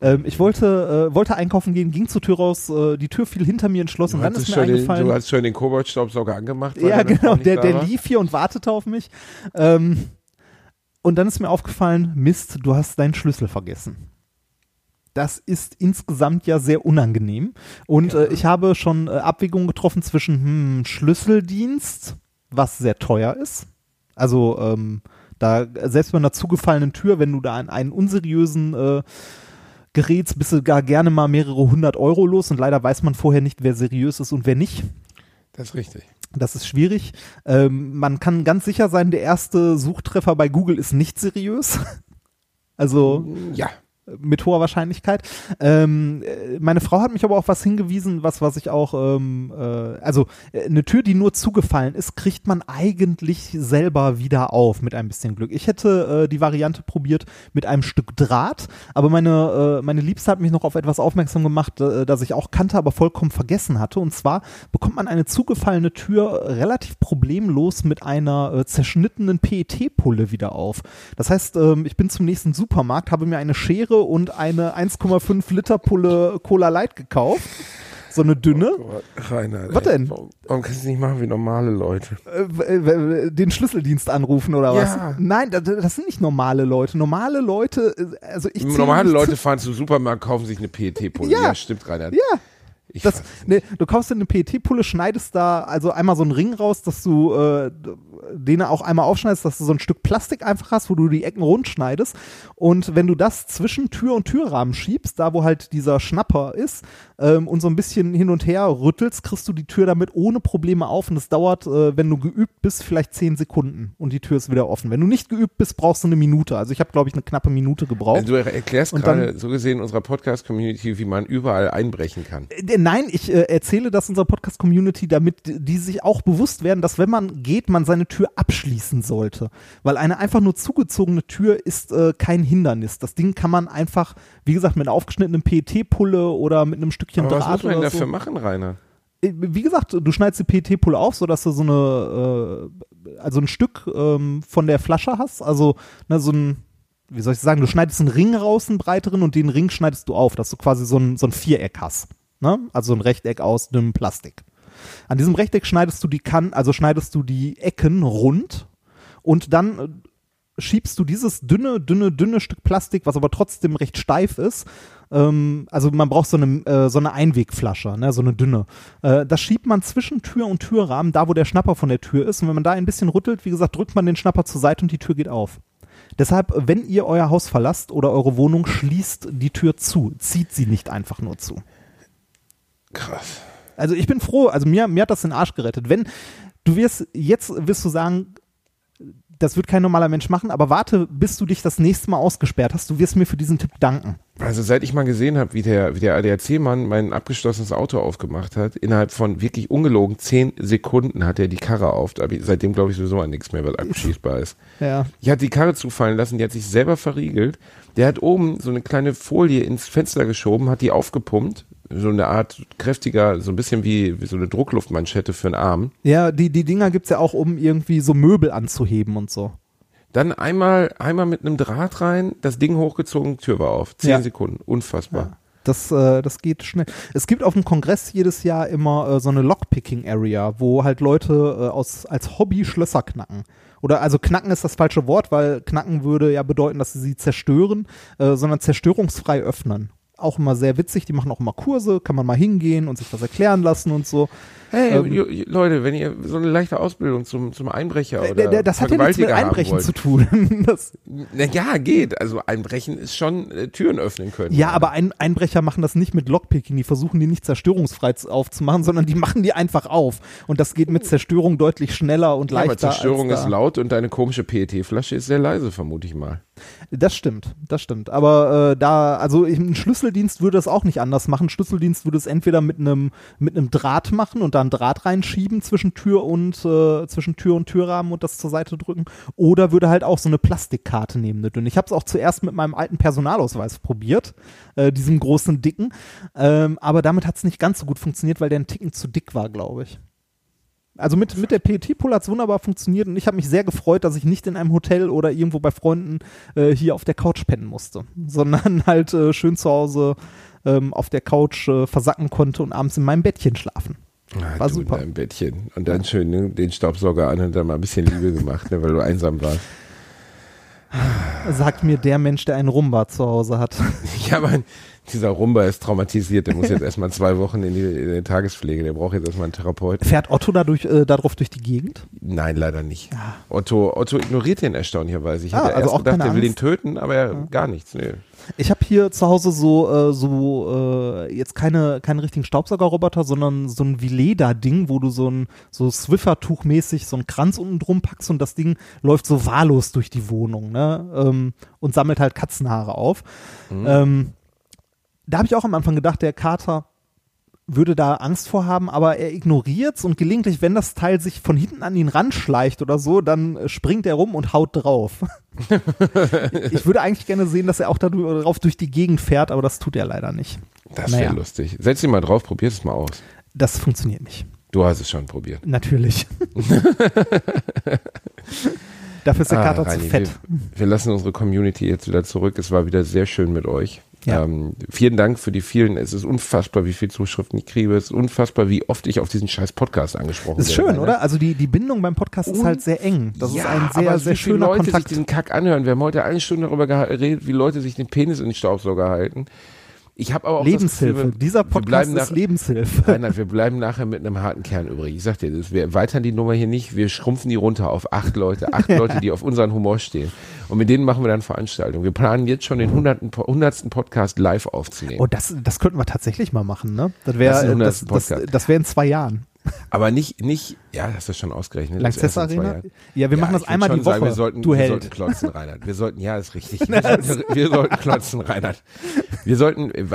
Ähm, ich wollte, äh, wollte einkaufen gehen, ging zur Tür raus, äh, die Tür fiel hinter mir ins Schloss und Du, dann ist mir schon den, eingefallen. du hast schon den Koboldstaubsauger angemacht. ja, genau, der, der lief hier und wartete auf mich. Ähm, und dann ist mir aufgefallen, Mist, du hast deinen Schlüssel vergessen. Das ist insgesamt ja sehr unangenehm. Und Ja. äh, ich habe schon äh, Abwägungen getroffen zwischen hm, Schlüsseldienst, was sehr teuer ist. Also ähm, da selbst bei einer zugefallenen Tür, wenn du da an einen unseriösen äh, gerätst, bist du gar gerne mal mehrere hundert Euro los und leider weiß man vorher nicht, wer seriös ist und wer nicht. Das ist richtig. Das ist schwierig. Ähm, man kann ganz sicher sein, der erste Suchtreffer bei Google ist nicht seriös. *laughs* Also Ja. Mit hoher Wahrscheinlichkeit. Ähm, äh, meine Frau hat mich aber auf was hingewiesen, was, was ich auch, ähm, äh, also äh, eine Tür, die nur zugefallen ist, kriegt man eigentlich selber wieder auf mit ein bisschen Glück. Ich hätte äh, die Variante probiert mit einem Stück Draht, aber meine, äh, meine Liebste hat mich noch auf etwas aufmerksam gemacht, äh, das ich auch kannte, aber vollkommen vergessen hatte. Und zwar bekommt man eine zugefallene Tür relativ problemlos mit einer äh, zerschnittenen PET-Pulle wieder auf. Das heißt, ähm, ich bin zum nächsten Supermarkt, habe mir eine Schere und eine 1,5 Liter Pulle Cola Light gekauft. So eine dünne. Boah, Reinhard. Was ey, denn? Warum, kannst du nicht machen wie normale Leute? Äh, den Schlüsseldienst anrufen oder was? Ja. Nein, das, sind nicht normale Leute. Normale Leute, äh, also ich Normale Leute fahren zum Supermarkt, kaufen sich eine PET-Pulle. Ja. Ja. stimmt, Reinhard. Ja, das, ne, du kaufst dir eine PET-Pulle, schneidest da also einmal so einen Ring raus, dass du äh, den auch einmal aufschneidest, dass du so ein Stück Plastik einfach hast, wo du die Ecken rund schneidest. Und wenn du das zwischen Tür und Türrahmen schiebst, da wo halt dieser Schnapper ist, ähm, und so ein bisschen hin und her rüttelst, kriegst du die Tür damit ohne Probleme auf. Und es dauert, äh, wenn du geübt bist, vielleicht zehn Sekunden und die Tür ist wieder offen. Wenn du nicht geübt bist, brauchst du eine Minute. Also ich habe, glaube ich, eine knappe Minute gebraucht. Also du erklärst Und gerade so gesehen unserer Podcast-Community, wie man überall einbrechen kann. Äh, Nein, ich äh, erzähle das unserer Podcast-Community, damit die sich auch bewusst werden, dass wenn man geht, man seine Tür abschließen sollte. Weil eine einfach nur zugezogene Tür ist äh, kein Hindernis. Das Ding kann man einfach, wie gesagt, mit einer aufgeschnittenen PET-Pulle oder mit einem Stückchen Aber was Draht muss man denn dafür so. machen, Rainer? Äh, Wie gesagt, du schneidest die PET-Pulle auf, sodass du so eine, äh, also ein Stück ähm, von der Flasche hast. Also ne, so ein, wie soll ich sagen, du schneidest einen Ring raus, einen breiteren, und den Ring schneidest du auf, dass du quasi so ein, so ein Viereck hast. Ne? Also ein Rechteck aus dünnem Plastik. An diesem Rechteck schneidest du die Kan also schneidest du die Ecken rund und dann äh, schiebst du dieses dünne, dünne, dünne Stück Plastik, was aber trotzdem recht steif ist. Ähm, also man braucht so eine, äh, so eine Einwegflasche, ne, so eine dünne. Äh, das schiebt man zwischen Tür und Türrahmen, da wo der Schnapper von der Tür ist. Und wenn man da ein bisschen rüttelt, wie gesagt, drückt man den Schnapper zur Seite und die Tür geht auf. Deshalb, wenn ihr euer Haus verlasst oder eure Wohnung, schließt die Tür zu. Zieht sie nicht einfach nur zu. Krass. Also ich bin froh, also mir, mir hat das den Arsch gerettet. Wenn du wirst, jetzt wirst du sagen, das wird kein normaler Mensch machen, aber warte, bis du dich das nächste Mal ausgesperrt hast. Du wirst mir für diesen Tipp danken. Also seit ich mal gesehen habe, wie der, wie der ADAC-Mann mein abgeschlossenes Auto aufgemacht hat, innerhalb von wirklich ungelogen zehn Sekunden hat er die Karre auf. Seitdem glaube ich sowieso an nichts mehr, was abschließbar ist. Ja. Ich hatte die Karre zufallen lassen, die hat sich selber verriegelt. Der hat oben so eine kleine Folie ins Fenster geschoben, hat die aufgepumpt. So eine Art kräftiger, so ein bisschen wie, wie so eine Druckluftmanschette für einen Arm. Ja, die, die Dinger gibt's ja auch, um irgendwie so Möbel anzuheben und so. Dann einmal, einmal mit einem Draht rein, das Ding hochgezogen, Tür war auf. Zehn Ja. Sekunden. Unfassbar. Das, äh, das geht schnell. Es gibt auf dem Kongress jedes Jahr immer äh, so eine Lockpicking-Area, wo halt Leute äh, aus, als Hobby Schlösser knacken. Oder also knacken ist das falsche Wort, weil knacken würde ja bedeuten, dass sie sie zerstören, äh, sondern zerstörungsfrei öffnen. Auch immer sehr witzig, die machen auch immer Kurse, kann man mal hingehen und sich was erklären lassen und so. Hey, Ähm, Leute, wenn ihr so eine leichte Ausbildung zum, zum Einbrecher oder der- der- das hat ja nichts mit Einbrechen zu tun. *laughs* Das, Na ja, geht. Also Einbrechen ist schon äh, Türen öffnen können. ja, aber ein, Einbrecher machen das nicht mit Lockpicking, die versuchen die nicht zerstörungsfrei zu- aufzumachen, sondern die machen die einfach auf. Und das geht mit Zerstörung deutlich schneller und Ja, aber leichter. Zerstörung als ist laut und deine komische PET-Flasche ist sehr leise, vermute ich mal. Das stimmt, das stimmt. Aber äh, da, also ein Schlüsseldienst würde es auch nicht anders machen. Schlüsseldienst würde es entweder mit einem mit Draht machen und da einen Draht reinschieben zwischen Tür und äh, zwischen Tür und Türrahmen und das zur Seite drücken, oder würde halt auch so eine Plastikkarte nehmen, eine dünne. Ich habe es auch zuerst mit meinem alten Personalausweis probiert, äh, diesem großen dicken, ähm, aber damit hat es nicht ganz so gut funktioniert, weil der ein Ticken zu dick war, glaube ich. Also mit, mit der PET-Pull hat es wunderbar funktioniert und ich habe mich sehr gefreut, dass ich nicht in einem Hotel oder irgendwo bei Freunden äh, hier auf der Couch pennen musste, *laughs* sondern halt äh, schön zu Hause ähm, auf der Couch äh, versacken konnte und abends in meinem Bettchen schlafen. Ah, War super. in deinem Bettchen. Und dann schön ne, den Staubsauger an und dann mal ein bisschen Liebe gemacht, ne, weil du einsam warst. Sagt mir der Mensch, der einen Rumba zu Hause hat. *laughs* Ja, aber dieser Rumba ist traumatisiert. Der muss jetzt *laughs* erstmal zwei Wochen in die, in die Tagespflege. Der braucht jetzt erstmal einen Therapeuten. Fährt Otto dadurch, äh, darauf durch die Gegend? Nein, leider nicht. Otto, Otto ignoriert den erstaunlicherweise. Ich Ah, hatte also erst auch gedacht, der will ihn töten, aber er, gar nichts. Nö. Ich habe hier zu Hause so, äh, so äh, jetzt keine, keinen richtigen Staubsaugerroboter, sondern so ein Vileda-Ding, wo du so ein so Swiffer-Tuch-mäßig so einen Kranz unten drum packst und das Ding läuft so wahllos durch die Wohnung ne? ähm, und sammelt halt Katzenhaare auf. Ähm, da habe ich auch am Anfang gedacht, der Kater würde da Angst vor haben, aber er ignoriert's und gelegentlich, wenn das Teil sich von hinten an ihn ranschleicht oder so, dann äh, springt er rum und haut drauf. *laughs* ich würde eigentlich gerne sehen, dass er auch darauf durch die Gegend fährt, aber das tut er leider nicht. Das wäre Naja. lustig. Setz ihn mal drauf, probier es mal aus. Das funktioniert nicht. Du hast es schon probiert. Natürlich. *laughs* Dafür ist der Ah, Kater zu Reini, fett. Wir, wir lassen unsere Community jetzt wieder zurück. Es war wieder sehr schön mit euch. Ja. Ähm, vielen Dank für die vielen. Es ist unfassbar, wie viele Zuschriften ich kriege. Es ist unfassbar, wie oft ich auf diesen scheiß Podcast angesprochen Das ist werde. schön, oder? Also die, die Bindung beim Podcast ist Und- halt sehr eng. Das ja, ist ein sehr, aber sehr wie viele schöner Leute Kontakt. sich diesen Kack anhören. Wir haben heute eine Stunde darüber geredet, wie Leute sich den Penis in den Staubsauger halten. Ich habe aber auch Lebenshilfe. Gefühl, Dieser Podcast bleiben ist nach, Lebenshilfe. Reinhard, wir bleiben nachher mit einem harten Kern übrig. Ich sag dir, das, wir erweitern die Nummer hier nicht, wir schrumpfen die runter auf acht Leute, acht *laughs* Leute, die auf unseren Humor stehen. Und mit denen machen wir dann Veranstaltungen. Wir planen jetzt schon den hundertsten Podcast live aufzunehmen. Oh, das, das könnten wir tatsächlich mal machen, ne? Das Das ist wäre das, 100. das, Podcast. das wär in zwei Jahren. Aber nicht, nicht, ja, hast du schon ausgerechnet. das ist Lanxess Arena? Ja, wir machen das einmal die Woche. Sagen, wir sollten, du wir Held. sollten klotzen, Reinhard. Wir sollten, ja, ist richtig. *laughs* Wir sollten, wir sollten klotzen, Reinhard. Wir sollten, äh,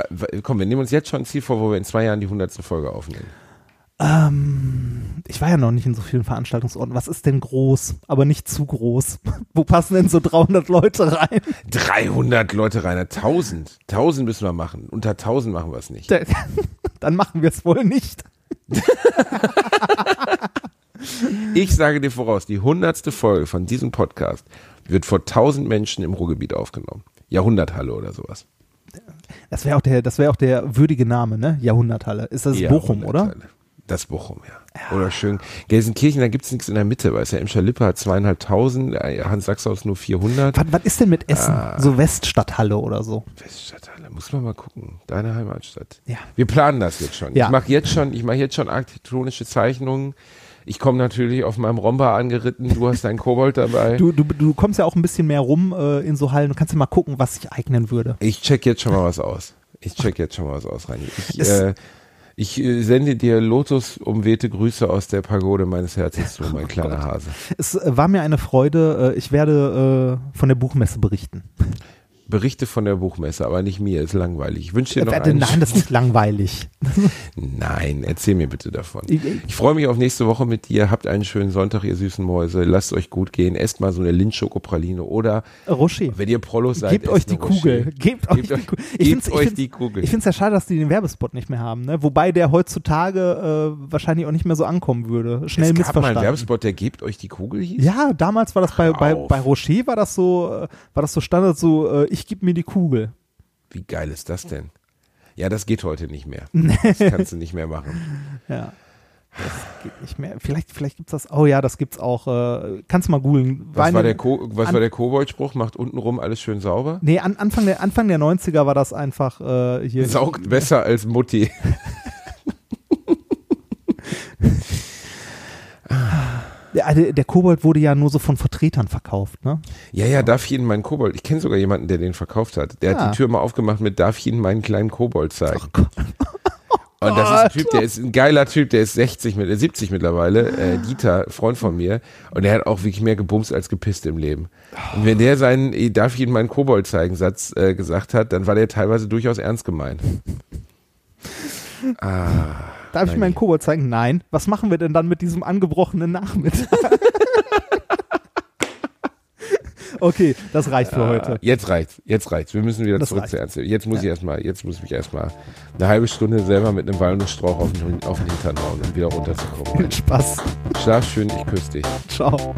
komm, wir nehmen uns jetzt schon ein Ziel vor, wo wir in zwei Jahren die hundertste Folge aufnehmen. Ähm, ich war ja noch nicht in so vielen Veranstaltungsorten. Was ist denn groß, aber nicht zu groß? *laughs* Wo passen denn so 300 Leute rein? 300 Leute, Reinhard. 1000. 1000 müssen wir machen. Unter 1000 machen wir es nicht. *laughs* Dann machen wir es wohl nicht. Ich sage dir voraus, die hundertste Folge von diesem Podcast wird vor 1000 Menschen im Ruhrgebiet aufgenommen. Jahrhunderthalle oder sowas. Das wäre auch der, das wäre auch der würdige Name, ne? Jahrhunderthalle. Ist das Bochum, oder? Das Bochum, ja. Oder schön. Gelsenkirchen, da gibt's nichts in der Mitte, weißt du, Emscher Lippe hat zweieinhalbtausend, Hans Sachshaus nur 400. Was, was ist denn mit Essen? Ah. So Weststadthalle oder so? Weststadthalle, muss man mal gucken. Deine Heimatstadt. Ja. Wir planen das jetzt schon. Ja. Ich mache jetzt schon, ich mache jetzt schon architektonische Zeichnungen. Ich komme natürlich auf meinem Romba angeritten. Du hast deinen Kobold dabei. *laughs* Du, du, du kommst ja auch ein bisschen mehr rum äh, in so Hallen. Du kannst ja mal gucken, was sich eignen würde. Ich check jetzt schon mal was aus. Ich check jetzt schon mal was aus, Reini. Ich, Es- äh, Ich äh, sende dir Lotus-umwehte Grüße aus der Pagode meines Herzens zu, *laughs* mein kleiner Hase. Es war mir eine Freude. Äh, Ich werde äh, von der Buchmesse berichten. Berichte von der Buchmesse, aber nicht mir, ist langweilig. Ich wünsche dir noch Äh, einen Nein, das ist nicht langweilig. *laughs* Nein, erzähl mir bitte davon. Ich- Ich freue mich auf nächste Woche mit dir. Habt einen schönen Sonntag, ihr süßen Mäuse. Lasst euch gut gehen. Esst mal so eine Lindschokopraline oder Rocher. wenn ihr Prollos seid, Gebt euch die. Kugel. Gebt euch Gebt die Kugel. gebt find's- euch die Kugel. Ich finde es ja schade, dass die den Werbespot nicht mehr haben. Ne? Wobei der heutzutage äh, wahrscheinlich auch nicht mehr so ankommen würde. Schnell es gab mal einen missverstanden. Werbespot, der gebt euch die Kugel hieß? Ja, damals war das bei, bei, bei Rocher war das so, äh, war das so Standard so, äh, ich gebe mir die Kugel. Wie geil ist das denn? Ja, das geht heute nicht mehr. *laughs* Das kannst du nicht mehr machen. Ja. Das geht nicht mehr. Vielleicht, vielleicht gibt's das. Oh ja, das gibt's auch. Äh, kannst du mal googeln. Was, war der, Ko was an- war der Kobold-Spruch? Macht untenrum alles schön sauber? Nee, an, Anfang, der, Anfang der 90er war das einfach äh, hier. Saugt besser als Mutti. *laughs* Der, der, der Kobold wurde ja nur so von Vertretern verkauft, ne? Ja, ja, darf ich Ihnen meinen Kobold? Ich kenne sogar jemanden, der den verkauft hat. Der Ah. hat die Tür mal aufgemacht mit, darf ich Ihnen meinen kleinen Kobold zeigen? Gott. Und das ist ein Typ, der ist ein geiler Typ, der ist 60, mit, äh, 70 mittlerweile, äh, Dieter, Freund von mir. Und der hat auch wirklich mehr gebumst als gepisst im Leben. Und wenn der seinen, äh, darf ich Ihnen meinen Kobold zeigen, Satz äh, gesagt hat, dann war der teilweise durchaus ernst gemeint. *laughs* Ah, Darf ich Nein. meinen Kobold zeigen? Nein. Was machen wir denn dann mit diesem angebrochenen Nachmittag? *laughs* okay, das reicht für heute. jetzt reicht's, jetzt reicht's. Wir müssen wieder Das zurück reicht. zur Ernst. Jetzt muss ich erstmal, jetzt muss ich mich erstmal eine halbe Stunde selber mit einem Walnussstrauch auf den, auf den Hintern hauen, um wieder runterzukommen. Viel Spaß. Schlaf schön, ich küsse dich. Ciao.